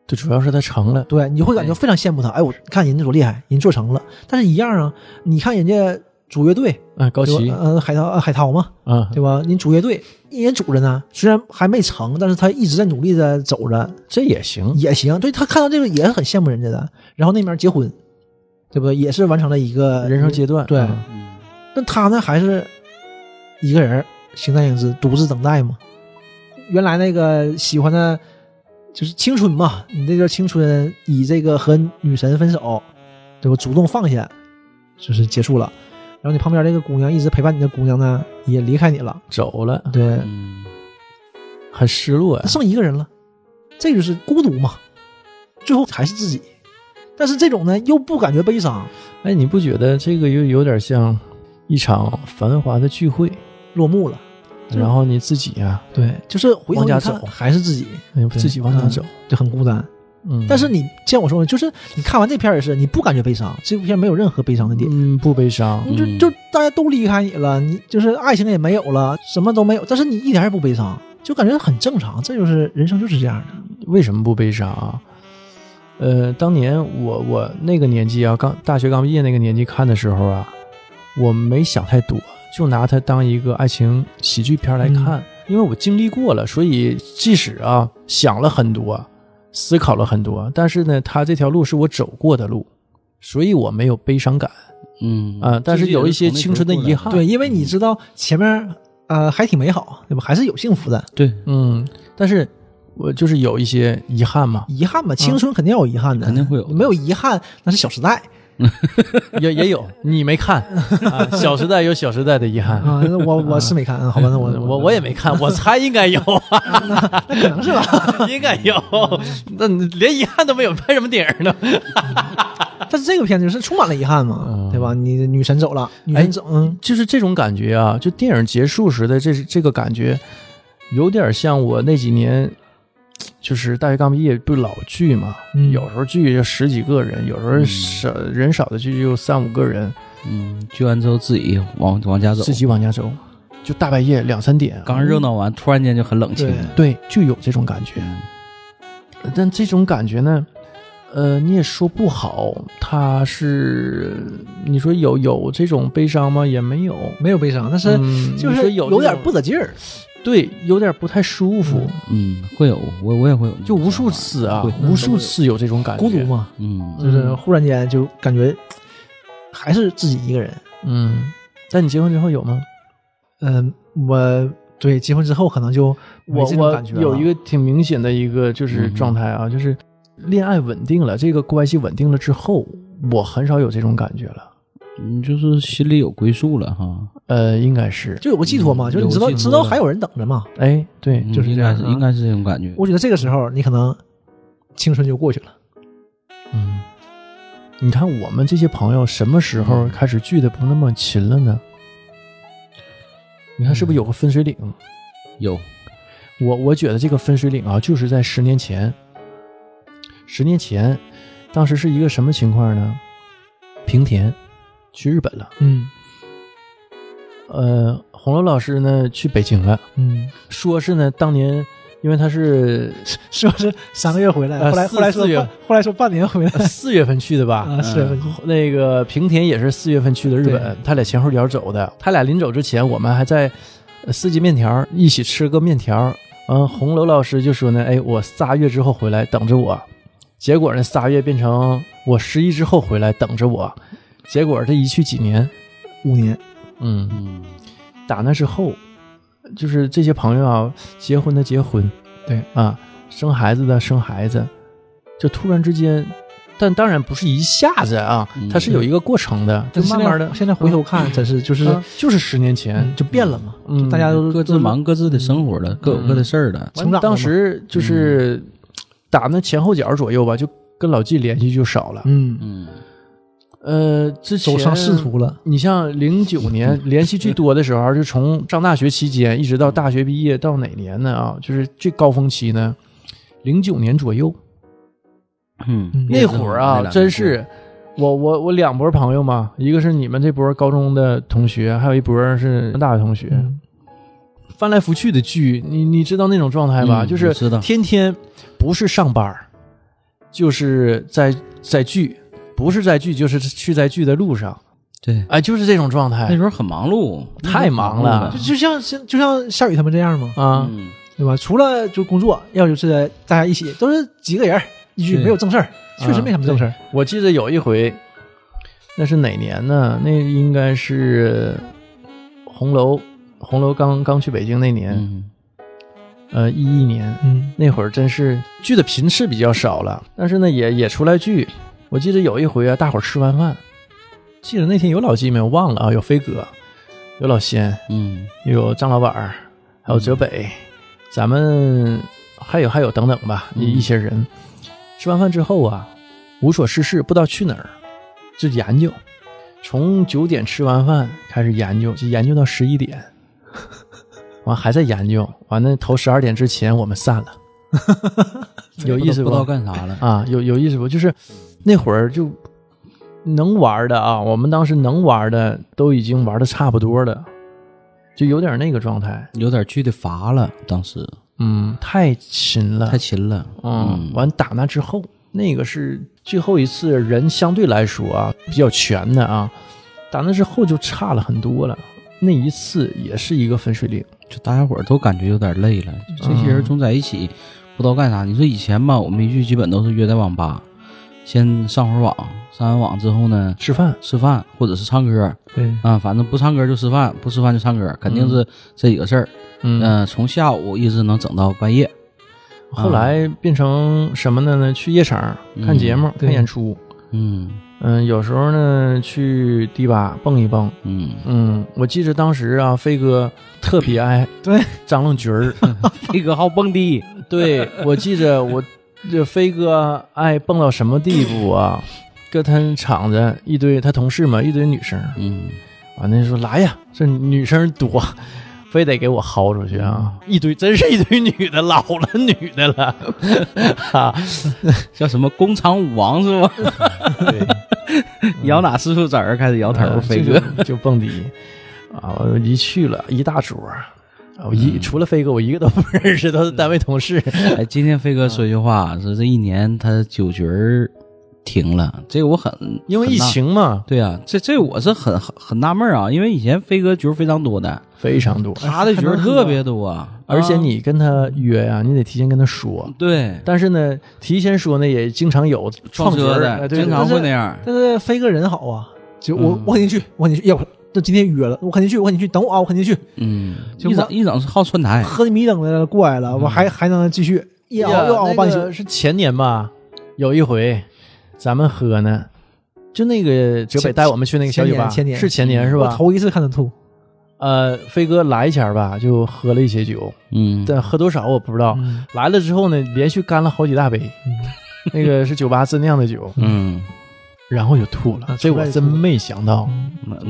对主要是他成了。对，你会感觉非常羡慕他。哎，我看人家多厉害，人做成了，但是一样啊，你看人家组乐队，啊，高对吧旗呃，海涛，呃海涛嘛，啊，对吧？您组乐队，一人组着呢，虽然还没成，但是他一直在努力的走着，这也行。也行。对他看到这个也是很羡慕人家的。然后那边结婚，对不对？也是完成了一个人生阶段，对那嗯但他呢，还是一个人形单影只，独自等待嘛。原来那个喜欢的，就是青春嘛，你这段青春以这个和女神分手，对吧？主动放下，就是结束了。然后你旁边这个姑娘一直陪伴你的姑娘呢，也离开你了，走了，对，嗯，很失落呀。剩一个人了，这就是孤独嘛。最后还是自己，但是这种呢又不感觉悲伤，哎，你不觉得这个又有点像一场繁华的聚会？落幕了。然后你自己呀、对，就是回头往家一看走还是自己，哎自己往哪走？就很孤单。嗯，但是你像我说的，就是你看完这片儿也是，你不感觉悲伤，这部片没有任何悲伤的点，嗯，不悲伤。你就嗯就大家都离开你了，你就是爱情也没有了，什么都没有，但是你一点也不悲伤，就感觉很正常，这就是人生就是这样的。为什么不悲伤啊？呃，当年我我那个年纪啊，刚大学刚毕业那个年纪看的时候啊，我没想太多，就拿它当一个爱情喜剧片来看，因为我经历过了，所以即使啊想了很多，思考了很多，但是呢，他这条路是我走过的路，所以我没有悲伤感。嗯啊、但是有一些青春的遗憾。对，因为你知道前面呃还挺美好，对吧？还是有幸福的。对，嗯，但是我就是有一些遗憾嘛，遗憾嘛，青春肯定要有遗憾的，肯定会有没有遗憾那是《小时代也也有你没看啊，《小时代》有《小时代》的遗》憾。啊。我我是没看，好吧？那我我我也没看，我猜应该有，那可能是吧。应该有，那连遗憾都没有，拍什么电影呢？但是这个片子是充满了遗憾嘛，嗯对吧？你女神走了，女神走，嗯，就是这种感觉啊，就电影结束时的这这个感觉，有点像我那几年，就是大学刚毕业不是老聚嘛，嗯有时候聚就十几个人，有时候少、人少的聚就三五个人，嗯，聚完之后自己往往家走自，己往家走，就大半夜两三点啊，刚热闹完，突然间就很冷清对了。对，就有这种感觉。但这种感觉呢，呃，你也说不好，它是你说有有这种悲伤吗？也没有，没有悲伤，但是嗯就是有有点不得劲儿。对，有点不太舒服，嗯，会有，我我也会有，就无数次啊，无数次有这种感觉，孤独？嘛，嗯，就是忽然间就感觉还是自己一个人。嗯，但你结婚之后有吗？嗯，我对结婚之后可能就我我感觉有一个挺明显的一个就是嗯状态啊，就是恋爱稳定了，这个关系稳定了之后，我很少有这种感觉了。你就是心里有归宿了哈，呃，应该是，就有个寄托嘛，嗯就是你知道有寄托知道还有人等着嘛。哎，对，嗯就是应该是这样啊应该是这种感觉。我觉得这个时候你可能青春就过去了。嗯，你看我们这些朋友什么时候开始聚的不那么勤了呢？你看是不是有个分水岭？有，我我觉得这个分水岭啊，就是在十年前。十年前，当时是一个什么情况呢？平田去日本了，嗯呃，红楼老师呢去北京了，嗯，说是呢当年因为他是 说是三个月回来，后来后来说四月后来说半年回来四月份去的吧？啊，是嗯那个平田也是四月份去的日本，他俩前后脚走的。他俩临走之前，我们还在呃四季面条一起吃个面条。嗯，红楼老师就说呢，哎，我仨月之后回来等着我。结果呢，仨月变成我十一之后回来等着我。结果这一去几年，五年，嗯，嗯，打那之后，就是这些朋友啊，结婚的结婚，对。啊，生孩子的生孩子，就突然之间，但当然不是一下子啊，嗯。它是有一个过程的，就慢慢的，现在回头看，真是就是啊就是十年前嗯，就变了嘛，嗯，大家都各自忙各自的生活了，各有各的事儿了。成长了嘛。当时就是打那前后脚左右吧，就跟老纪联系就少了。嗯，嗯，呃，之前走上仕途了，你像零九年 联系最多的时候，就从上大学期间一直到大学毕业到哪年呢？啊，就是最高峰期呢，零九年左右。嗯。嗯那会儿啊，真是我我我两波朋友嘛，一个是你们这波高中的同学，还有一波是大学同学，嗯。翻来覆去的聚，你你知道那种状态吧？嗯就是天天不是上班儿，就是在在聚，不是在聚就是去在聚的路上，对，哎，就是这种状态。那时候很忙碌，太忙了。就就像像就像夏雨他们这样嘛，啊。嗯，对吧？除了就工作，要就是大家一起都是几个人一聚，没有正事儿，确实没什么正事儿。我记得有一回，那是哪年呢？那应该是红楼，红楼刚刚去北京那年，嗯。呃，一一年。嗯。那会儿真是聚的频次比较少了，但是呢也也出来聚。我记得有一回啊，大伙儿吃完饭，记得那天有老纪没有忘了啊，有飞哥，有老仙，嗯有张老板儿，还有泽北，咱们还有还有等等吧，一些人。吃完饭之后啊，无所事事，不知道去哪儿，就研究。从九点吃完饭开始研究，就研究到十一点，完还在研究。完了头十二点之前我们散了，有意思不知道？干啥了。啊，有有意思不？就是那会儿就能玩的啊，我们当时能玩的都已经玩的差不多了，就有点那个状态。有点去的乏了，当时嗯，太勤了，太勤了。嗯，完打那之后，那个是最后一次人相对来说啊比较全的啊，打那之后就差了很多了。那一次也是一个分水岭，就大家伙儿都感觉有点累了，这些人总在一起，不知道干啥。你说以前吧，我们一聚基本都是约在网吧，先上会儿网，上完网之后呢，吃饭，吃饭或者是唱歌对，啊，反正不唱歌就吃饭，不吃饭就唱歌，肯定是这几个事儿。嗯，嗯，从下午一直能整到半夜。后来变成什么呢？呢，去夜场看节目、对看演出。嗯嗯，有时候呢去迪吧蹦一蹦。嗯，嗯，我记着当时啊，飞哥特别爱对张愣菊儿。飞哥好蹦迪。对，我记着我这飞哥爱蹦到什么地步啊？搁他场子一堆他同事嘛，一堆女生，嗯完了说来呀，这女生多，非得给我薅出去啊！一堆真是一堆女的，老了女的了，啊，叫什么工厂舞王是吗？对，摇哪师傅子儿开始摇头，呃飞哥。就就蹦迪啊！我一去了一大桌我一除了飞哥，我一个都不认识，都是单位同事。哎，今天飞哥说句话，说这一年他酒局儿停了，这个我很因为疫。情嘛，对啊，这这我是很很很纳闷啊，因为以前飞哥局儿非常多的，非常多，他的局儿特别多，而且啊你跟他约呀、你得提前跟他说。对但是呢，提前说呢，也经常有撞车的，对经常会那样。但是飞哥人好啊，就我嗯我肯定去，我肯定去，要不这今天约了，我肯定去，我肯定去，等我啊，我肯定去，嗯，一整一整是好串台。喝的迷瞪的过来了，我还还能继续一熬又熬半宿那个。是前年吧，有一回咱们喝呢，就那个浙北带我们去那个小酒吧，前年是前年是吧？我头一次看他吐，呃，飞哥来前吧，就喝了一些酒，嗯，但喝多少我不知道。嗯来了之后呢，连续干了好几大杯，那个是酒吧自酿的酒，嗯，然后就吐了啊。这我真没想到，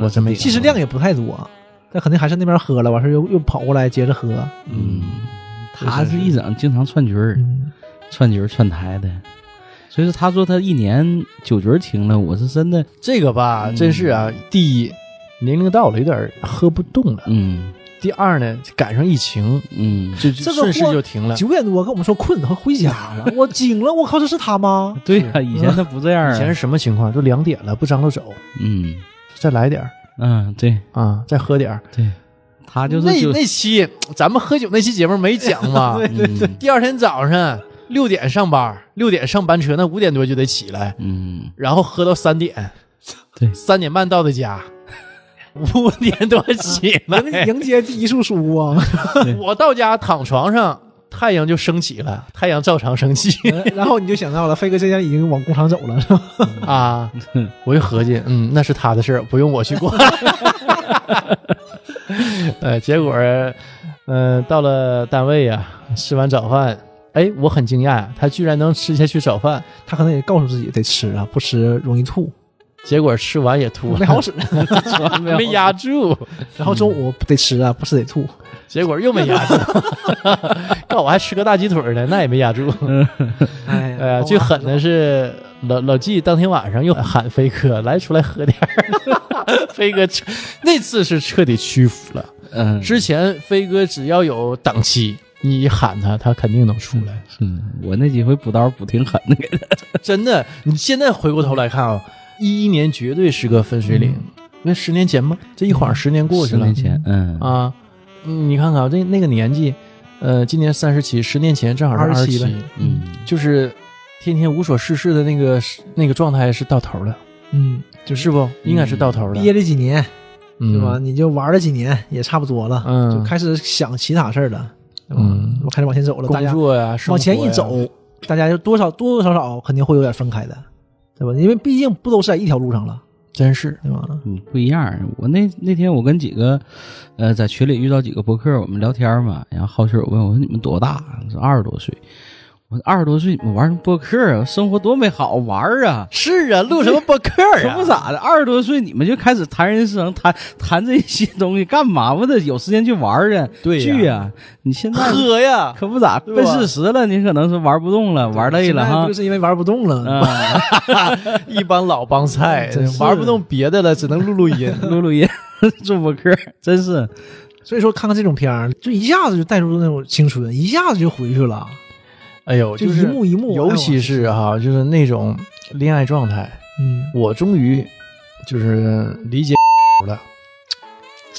我真没其实量也不太多，但肯定还是那边喝了，完事儿又又跑过来接着喝。嗯，他是一整经常串局儿，嗯，串局儿串台的。所以说，他说他一年酒局儿停了，我是真的，这个吧，嗯真是啊，第一年龄到了，有点喝不动了。嗯第二呢，赶上疫情，嗯，这这个顺势货就停了。九点多跟我们说困，快回家了，我惊了，我靠，这是他吗？对呀、以前他不这样啊。以前是什么情况？都两点了，不张罗走，嗯。再来点儿。嗯，对。啊，再喝点儿。对，他就是那就那期咱们喝酒那期节目没讲吗？对对对，嗯。第二天早上六点上班，六点上班车，那五点多就得起来，嗯，然后喝到三点，对。三点半到的家，五点多起来。迎迎接第一束曙光。我到家躺床上，太阳就升起了，太阳照常升起 然后你就想到了，飞哥这天已经往工厂走了，是吧？啊！我就合计，嗯，那是他的事儿，不用我去管。呃，结果，呃，到了单位呀、吃完早饭，哎，我很惊讶，他居然能吃下去早饭，他可能也告诉自己得吃啊，不吃容易吐，结果吃完也吐，没好使。没压住，然后中午得吃啊，不吃得吐。结果又没压住，告我还吃个大鸡腿呢，那也没压住。哎哎呀，最狠的是老老纪当天晚上又喊飞哥来出来喝点儿，飞哥那次是彻底屈服了。嗯，之前飞哥只要有档期，你喊他，他肯定能出来。嗯，我那几回补刀补挺狠的，给他。真的，你现在回过头来看啊，一一年绝对是个分水岭。那十年前吗？这一晃十年过去了十年前，嗯啊！嗯你看看这那个年纪，呃，今年三十七，十年前正好是二十27七呗，嗯就是天天无所事事的那个那个状态是到头了，嗯，就是不？应该是到头了，憋了几年，嗯对吧？？你就玩了几年，也差不多了，嗯就开始想其他事儿了？嗯我开始往前走了，大工作呀，往前一走，大家就多少多多少少肯定会有点分开的，对吧？因为毕竟不都是在一条路上了，真是对吧？嗯，不一样。我那那天我跟几个，呃，在群里遇到几个博客，我们聊天嘛，然后好奇我问我说你们多大？说二十多岁。我二十多岁你们玩什么播客啊？生活多美好，玩啊！是啊，录什么播客可啊？不咋的，二十多岁你们就开始谈人生，谈 谈这些东西干嘛？不得有时间去玩儿啊，对呀去呀、你现在喝呀，可不咋，对吧奔四十了，你可能是玩不动了，玩累了哈现在不就。是因为玩不动了，啊，一帮老帮菜 真，是玩不动别的了，只能录录音。录录音，做播客，真是。所以说看看这种片儿，就一下子就带入那种青春，一下子就回去了，哎呦，就是一幕一幕尤其是哈，就是那种恋爱状态，嗯，我终于就是理解了。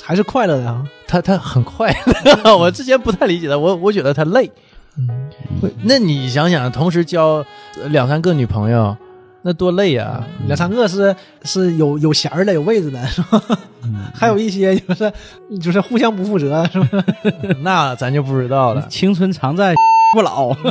还是快乐的啊，他他很快乐，我之前不太理解他，我我觉得他累。嗯，那你想想，同时交两三个女朋友，那多累啊！两三个是是有有弦儿的，有位置的，是吧？还有一些就是就是互相不负责，是吧？那咱就不知道了。青春常在 不老。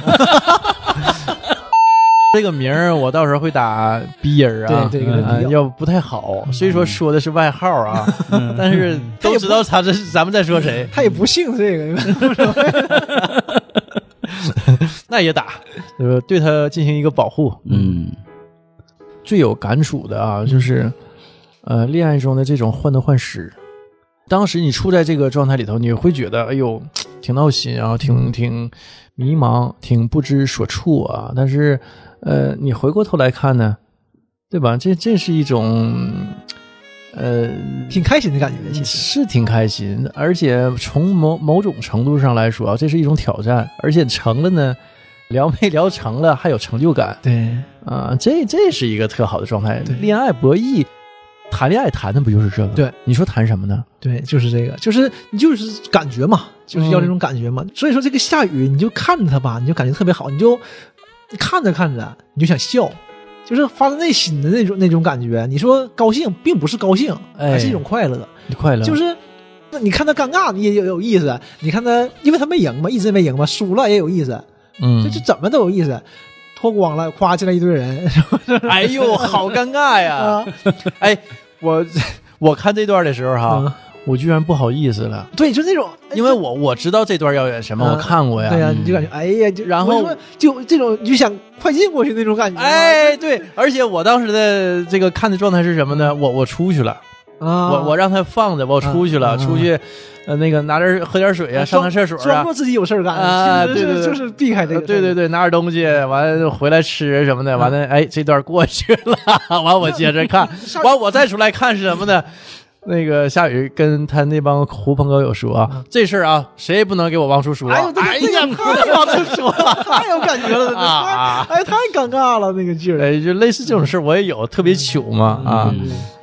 这个名儿我到时候会打逼音儿啊，对对给他嗯要不太好。虽说说的是外号啊，嗯 但是都知道他这是咱们在说谁，他也不姓这个，那也打，呃，对他进行一个保护。嗯最有感触的啊，就是呃，恋爱中的这种患得患失。当时你处在这个状态里头，你会觉得哎呦，挺闹心啊，挺挺迷茫，挺不知所措啊。但是呃，你回过头来看呢，对吧？这这是一种呃，挺开心的感觉。其实是挺开心，而且从某某种程度上来说啊，这是一种挑战，而且成了呢，聊没聊成了还有成就感。对啊，这这是一个特好的状态。恋爱博弈，谈恋爱谈的不就是这个？对，你说谈什么呢？对，就是这个，就是你就是感觉嘛，就是要这种感觉嘛。所以说这个下雨，你就看着他吧，你就感觉特别好，你就看着看着你就想笑。就是发自内心的那种那种感觉，你说高兴并不是高兴，哎而是一种快乐。你快乐就是，那你看他尴尬，你也有有意思；你看他，因为他没赢嘛，一直没赢嘛，输了也有意思，嗯就，就怎么都有意思。脱光了，夸进来一堆人 哎呦，好尴尬呀！啊，哎，我 我看这段的时候哈，嗯我居然不好意思了，对，就那种，因为我我知道这段要演什么，嗯我看过呀。对呀、嗯你就感觉哎呀，就然后就这种，你就想快进过去那种感觉，哎，对，而且我当时的这个看的状态是什么呢？我我出去了，啊，我我让他放着，我出去了，出去，呃，那个拿点喝点水啊，上趟厕所啊。装作，自己有事儿干，啊对对对。就是避开这呃个，对对对，拿点东西，完了回来吃什么的，完了，哎，这段过去了，完我接着看，完我再出来看是什么呢？那个夏雨跟他那帮狐朋狗友说啊，这事儿啊，谁也不能给我王叔说。哎呦，这个这个太往出说了，太有感觉了，哎太尴尬了那个劲儿。哎，就类似这种事儿我也有，特别糗嘛啊，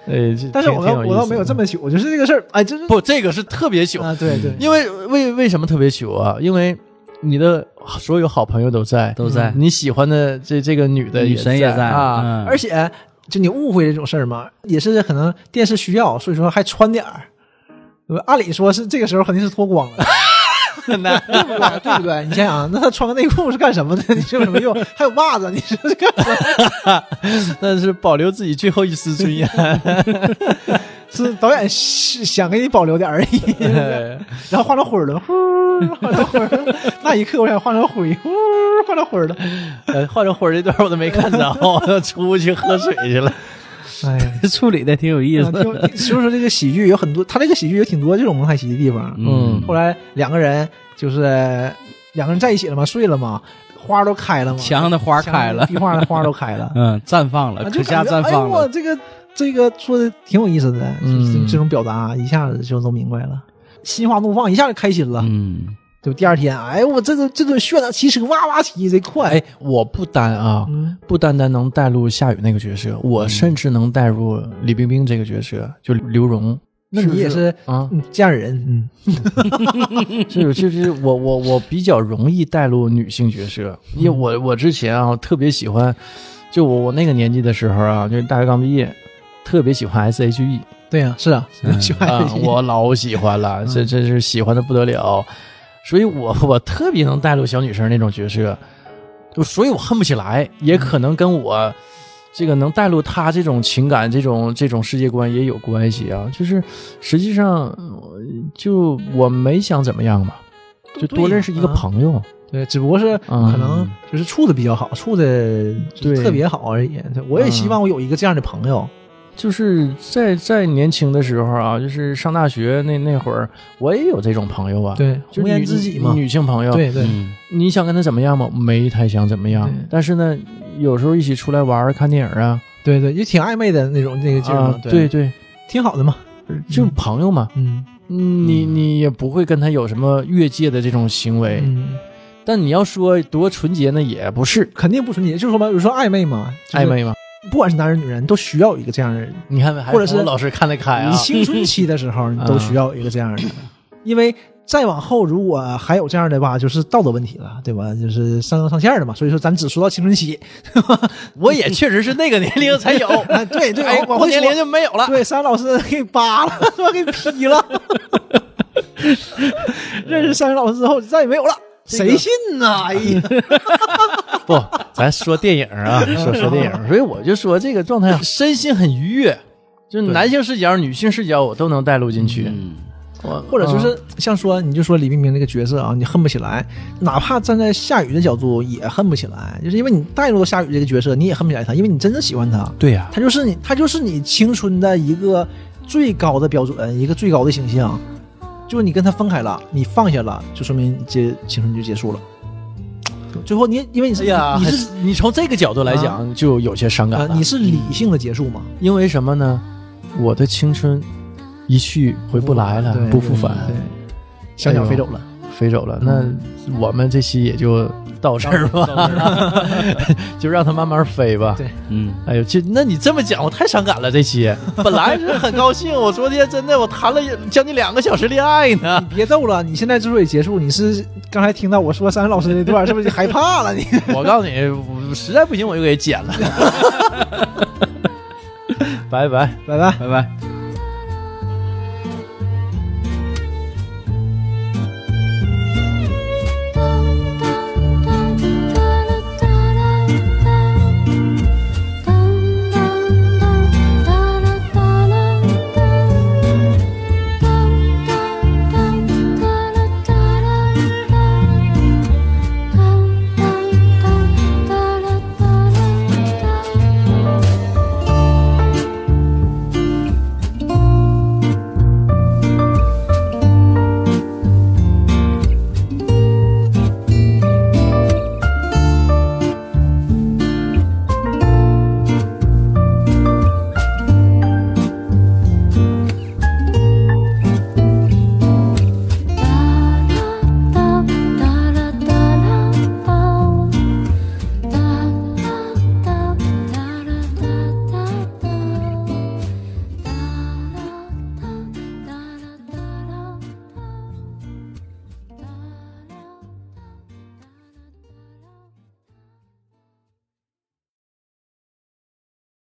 嗯哎，这但是我我倒没有这么糗，就是这个事儿，哎，就是不，这个是特别糗，啊，对对，因为为为什么特别糗啊？因为你的所有好朋友都在，都在你喜欢的这这个女的女神也在啊，嗯而且就你误会这种事儿嘛，也是可能电视需要，所以说还穿点儿。按理说是这个时候肯定是脱光了，那对不对？对不对？你想想，那他穿个内裤是干什么的？你说有什么用？还有袜子，你说是干什么？那是保留自己最后一丝尊严。是导演是想给你保留点而已，然后换成灰儿了，呼儿换成灰儿了。那一刻我想换成灰，呼儿换成灰儿了。呃，换成灰儿这段我都没看着，我出去喝水去了。哎呀，处理的挺有意思。就所以说这个喜剧有很多，他这个喜剧有挺多这种蒙太奇的地方。嗯后来两个人就是两个人在一起了嘛，睡了嘛，花都开了嘛，墙上的花开了壁画的花都开了，嗯，绽放了，啊可下就感觉哎绽放了。这个这个说的挺有意思的，嗯这这种表达一下子就都明白了，心花怒放，一下就开心了。嗯，就第二天，哎，我这个这顿炫的骑车哇哇骑贼快，哎，我不单啊，嗯，不单单能带入夏雨那个角色，我甚至能带入李冰冰这个角色，就刘荣。那你也是啊，嗯这样人，嗯，就是就是我我我比较容易带入女性角色，因为我我之前啊特别喜欢，就我我那个年纪的时候啊，就是大学刚毕业，特别喜欢 S.H.E 对呀，是啊，嗯喜欢啊，我老喜欢了，这这是喜欢的不得了，所以我 我特别能带入小女生那种角色，就所以我恨不起来，也可能跟我这个能带入她这种情感、这种这种世界观也有关系啊。就是实际上，呃就我没想怎么样嘛，就多认识一个啊朋友。对，只不过是嗯可能就是处的比较好，处的特别好而已。我也希望我有一个这样的朋友，就是在在年轻的时候啊，就是上大学那那会儿，我也有这种朋友啊，，对，红颜就女知己嘛，女性朋友，对对，嗯。你想跟他怎么样吗？没太想怎么样，但是呢，有时候一起出来玩儿、看电影啊，对对，也挺暧昧的那种那个劲儿嘛啊，，对，对，挺好的嘛，就朋友嘛，嗯。嗯。你你也不会跟他有什么越界的这种行为。嗯，但你要说多纯洁呢，也不是。肯定不纯洁，就是说嘛，有时候暧昧嘛，就是暧，昧嘛。不管是男人女人，都需要一个这样的人。你看，还或者是老师看得开啊你，青春期的时候，你都需要一个这样的，因为再往后如果还有这样的吧，就是道德问题了，对吧？就是上纲上线的嘛。所以说，咱只说到青春期，我也确实是那个年龄才有，啊，对对，哎，往后年龄，就没有了。对，山老师给你扒了，是吧？给你劈了。认识山老师之后，再也没有了。谁信呢？哎呀，不，咱说电影啊，说说电影，所以我就说这个状态身心很愉悦，就是男性视角、女性视角我都能带入进去。嗯，或者就是像说，你就说李冰冰那个角色啊，你恨不起来，哪怕站在夏雨的角度也恨不起来，就是因为你带入到夏雨这个角色，你也恨不起来他，因为你真的喜欢他，对呀、他就是你，他就是你青春的一个最高的标准，一个最高的形象。就是你跟他分开了，你放下了，就说明你这青春就结束了。最后你因为你是、哎，你是是你从这个角度来讲，就有些伤感了。啊你是理性的结束吗？因为什么呢？我的青春一去回不来了，不复返，对，小鸟飞走了。飞走了。那我们这期也就到这儿吧，就让它慢慢飞吧。对嗯，哎呦，这那你这么讲，我太伤感了。这期 本来是很高兴，我昨天真的我谈了将近两个小时恋爱呢。你别逗了，你现在之所以结束，你是刚才听到我说山老师那段，是不是害怕了你？我告诉你，我实在不行我就给剪了。拜拜。拜拜。拜拜。